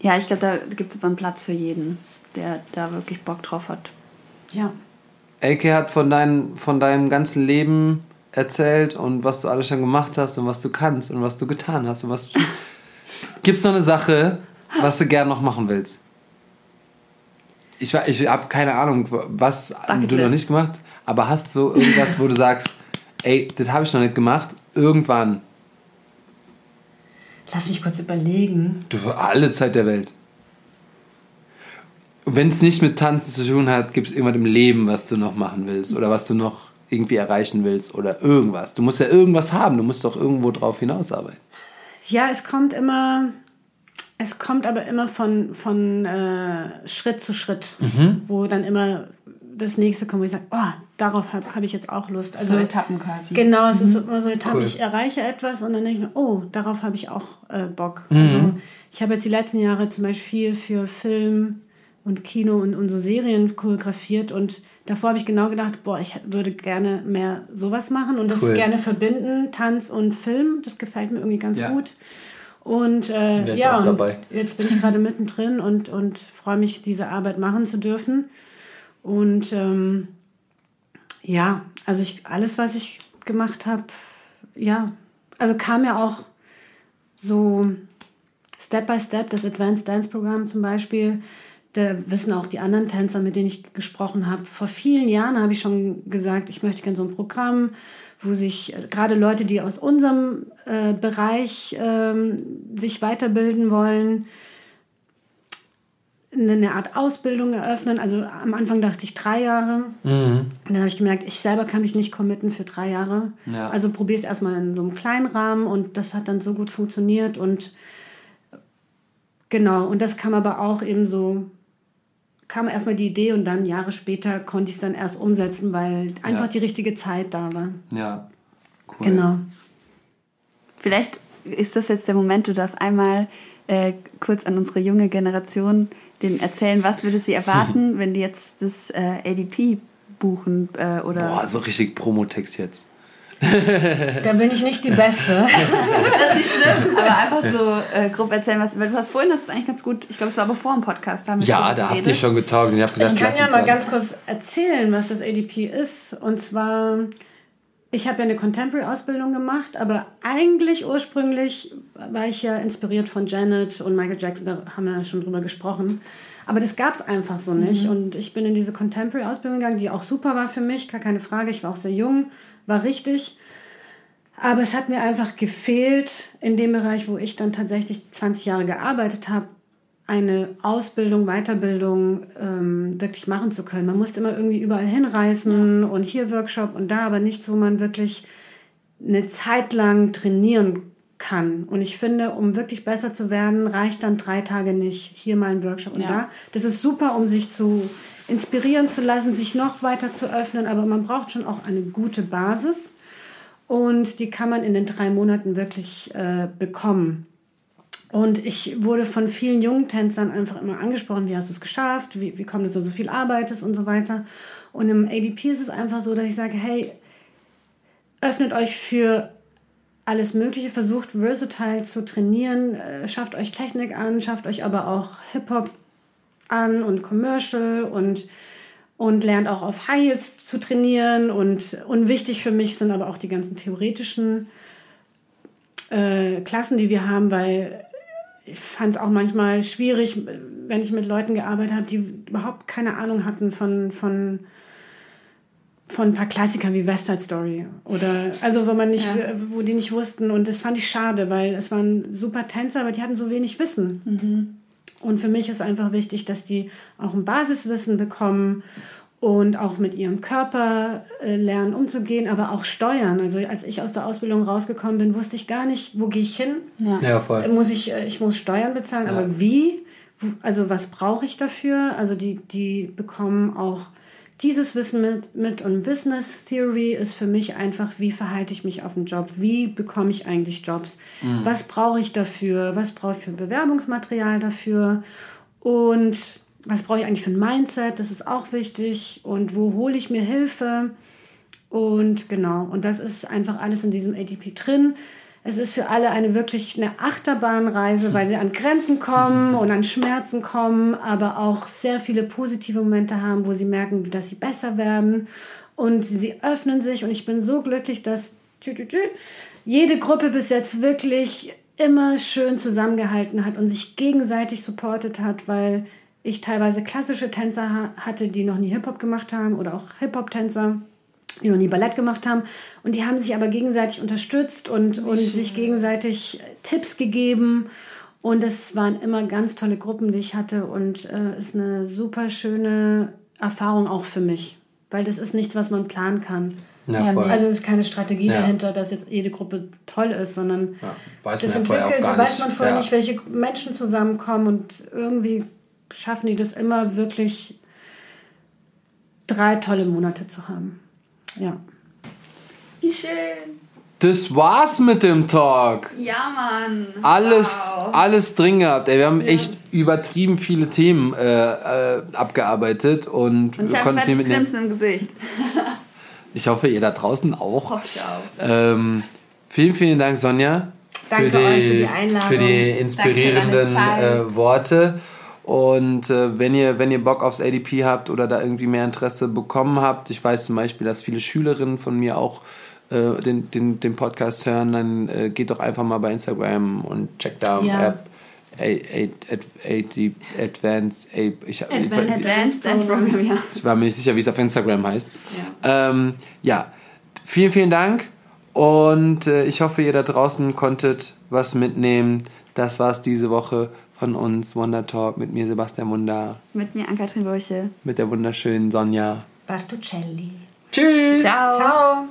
Ja, ich glaube, da gibt es aber einen Platz für jeden, der da wirklich Bock drauf hat. Ja. Elke hat von, dein, von deinem ganzen Leben erzählt und was du alles schon gemacht hast und was du kannst und was du getan hast und was du. (laughs) Gibt's noch eine Sache, was du gern noch machen willst? Ich, ich habe keine Ahnung, was du Bucketlist. noch nicht gemacht aber hast du irgendwas, wo du sagst, ey, das habe ich noch nicht gemacht, irgendwann, Lass mich kurz überlegen. du alle Zeit der Welt. Wenn es nicht mit Tanzen zu tun hat, gibt es irgendwas im Leben, was du noch machen willst oder was du noch irgendwie erreichen willst oder irgendwas. Du musst ja irgendwas haben, du musst doch irgendwo drauf hinausarbeiten. Ja, es kommt immer, es kommt aber immer von, von äh, Schritt zu Schritt, wo dann immer das nächste kommt, wo ich sage, oh, darauf habe hab ich jetzt auch Lust. Also, So Etappen quasi. Genau, es ist immer so Etappen. Cool. Ich erreiche etwas und dann denke ich mir, oh, darauf habe ich auch äh, Bock. Also, ich habe jetzt die letzten Jahre zum Beispiel viel für Film und Kino und, und so Serien choreografiert und davor habe ich genau gedacht, boah, ich würde gerne mehr sowas machen und das Cool. gerne verbinden, Tanz und Film. Das gefällt mir irgendwie ganz Ja. gut. Und äh, ja, und jetzt bin ich gerade mittendrin und, und freue mich, diese Arbeit machen zu dürfen. Und ähm, ja, also ich, alles, was ich gemacht habe, ja, also kam ja auch so Step by Step, das Advanced Dance Programm zum Beispiel, da wissen auch die anderen Tänzer, mit denen ich gesprochen habe. Vor vielen Jahren habe ich schon gesagt, ich möchte gerne so ein Programm, wo sich äh, gerade Leute, die aus unserem äh, Bereich ähm, sich weiterbilden wollen, eine eine Art Ausbildung eröffnen. Also am Anfang dachte ich drei Jahre. Und dann habe ich gemerkt, ich selber kann mich nicht committen für drei Jahre. Ja. Also probiere es erstmal in so einem kleinen Rahmen und das hat dann so gut funktioniert und genau, und das kam aber auch eben so, kam erstmal die Idee und dann Jahre später konnte ich es dann erst umsetzen, weil einfach Ja. die richtige Zeit da war. Ja. Genau. Vielleicht ist das jetzt der Moment, du darfst einmal äh, kurz an unsere junge Generation den erzählen, was würde sie erwarten, (laughs) wenn die jetzt das äh, ADP buchen äh, oder Boah, so richtig Promotext jetzt. (laughs) Da bin ich nicht die Beste. (laughs) Das ist nicht schlimm, aber einfach so äh, grob erzählen, was. weil Du hast vorhin, das ist eigentlich ganz gut. Ich glaube, es war aber vor dem Podcast. Da haben wir Ja, da habt ihr schon getaugt und ihr habt gesagt, Ich kann ja mal an. ganz kurz erzählen, was das ADP ist. Und zwar, ich habe ja eine Contemporary-Ausbildung gemacht, aber eigentlich ursprünglich war ich ja inspiriert von Janet und Michael Jackson, da haben wir ja schon drüber gesprochen. Aber das gab es einfach so nicht. Und ich bin in diese Contemporary-Ausbildung gegangen, die auch super war für mich, gar keine Frage. Ich war auch sehr jung, war richtig. Aber es hat mir einfach gefehlt, in dem Bereich, wo ich dann tatsächlich 20 Jahre gearbeitet habe, eine Ausbildung, Weiterbildung ähm, wirklich machen zu können. Man musste immer irgendwie überall hinreisen und hier Workshop und da, aber nichts, wo man wirklich eine Zeit lang trainieren kann. Und ich finde, um wirklich besser zu werden, reicht dann drei Tage nicht. Hier mal ein Workshop und Ja. da. Das ist super, um sich zu inspirieren zu lassen, sich noch weiter zu öffnen, aber man braucht schon auch eine gute Basis. Und die kann man in den drei Monaten wirklich äh, bekommen. Und ich wurde von vielen jungen Tänzern einfach immer angesprochen, wie hast du es geschafft, wie, wie kommt es, dass du so viel arbeitest und so weiter. Und im ADP ist es einfach so, dass ich sage, hey, öffnet euch für alles Mögliche, versucht versatile zu trainieren, äh, schafft euch Technik an, schafft euch aber auch Hip-Hop an und Commercial und, und lernt auch auf High Heels zu trainieren. Und, und wichtig für mich sind aber auch die ganzen theoretischen äh, Klassen, die wir haben, weil ich fand es auch manchmal schwierig, wenn ich mit Leuten gearbeitet habe, die überhaupt keine Ahnung hatten von, von, von ein paar Klassikern wie West Side Story. Oder also wo man nicht, Ja. wo die nicht wussten. Und das fand ich schade, weil es waren super Tänzer, aber die hatten so wenig Wissen. Und für mich ist einfach wichtig, dass die auch ein Basiswissen bekommen und auch mit ihrem Körper äh, lernen umzugehen, aber auch steuern. Also als ich aus der Ausbildung rausgekommen bin, wusste ich gar nicht, wo gehe ich hin. Ja. Ja, voll. Muss ich, äh, ich muss Steuern bezahlen, Ja. aber wie? Also was brauche ich dafür? Also die, die bekommen auch dieses Wissen mit, mit und Business Theory ist für mich einfach, wie verhalte ich mich auf dem Job? Wie bekomme ich eigentlich Jobs? Was brauche ich dafür? Was brauche ich für Bewerbungsmaterial dafür? Und was brauche ich eigentlich für ein Mindset? Das ist auch wichtig. Und wo hole ich mir Hilfe? Und genau, und das ist einfach alles in diesem ATP drin. Es ist für alle eine wirklich eine Achterbahnreise, weil sie an Grenzen kommen und an Schmerzen kommen, aber auch sehr viele positive Momente haben, wo sie merken, dass sie besser werden und sie öffnen sich. Und ich bin so glücklich, dass jede Gruppe bis jetzt wirklich immer schön zusammengehalten hat und sich gegenseitig supportet hat, weil ich teilweise klassische Tänzer ha- hatte, die noch nie Hip-Hop gemacht haben oder auch Hip-Hop-Tänzer die noch nie Ballett gemacht haben. Und die haben sich aber gegenseitig unterstützt und, und sich gegenseitig Tipps gegeben. Und es waren immer ganz tolle Gruppen, die ich hatte. Und äh, ist eine super schöne Erfahrung auch für mich. Weil das ist nichts, was man planen kann. Ja. Also es ist keine Strategie Ja. dahinter, dass jetzt jede Gruppe toll ist, sondern Ja, weiß das entwickelt, gar so weiß nicht. man vorher Ja. nicht, welche Menschen zusammenkommen und irgendwie schaffen die das immer wirklich drei tolle Monate zu haben. Ja. Wie schön. Das war's mit dem Talk. Ja, Mann. Alles, Wow. alles drin gehabt. Ey, wir haben echt übertrieben viele Themen äh, äh, abgearbeitet und, Und ich wir konnten viel mitnehmen. Grinsen im Gesicht. (laughs) Ich hoffe, ihr da draußen auch. Hoffe ich auch. Ähm, vielen, vielen Dank, Sonja. Danke für die, euch für die Einladung. Für die inspirierenden äh, Worte. Und äh, wenn, ihr, wenn ihr Bock aufs ADP habt oder da irgendwie mehr Interesse bekommen habt, ich weiß zum Beispiel, dass viele Schülerinnen von mir auch äh, den, den, den Podcast hören, dann äh, geht doch einfach mal bei Instagram und checkt da Ja. App. Advanced Dance Program, ja. ich war mir nicht sicher, wie es auf Instagram heißt. Ja. Ähm, ja, vielen, vielen Dank. Und äh, ich hoffe, ihr da draußen konntet was mitnehmen. Das war's diese Woche von uns, Wonder Talk, mit mir Sebastian Wunder, Mit mir Ann-Kathrin Burche. mit der wunderschönen Sonja. Bartucelli. Tschüss! Ciao. Ciao.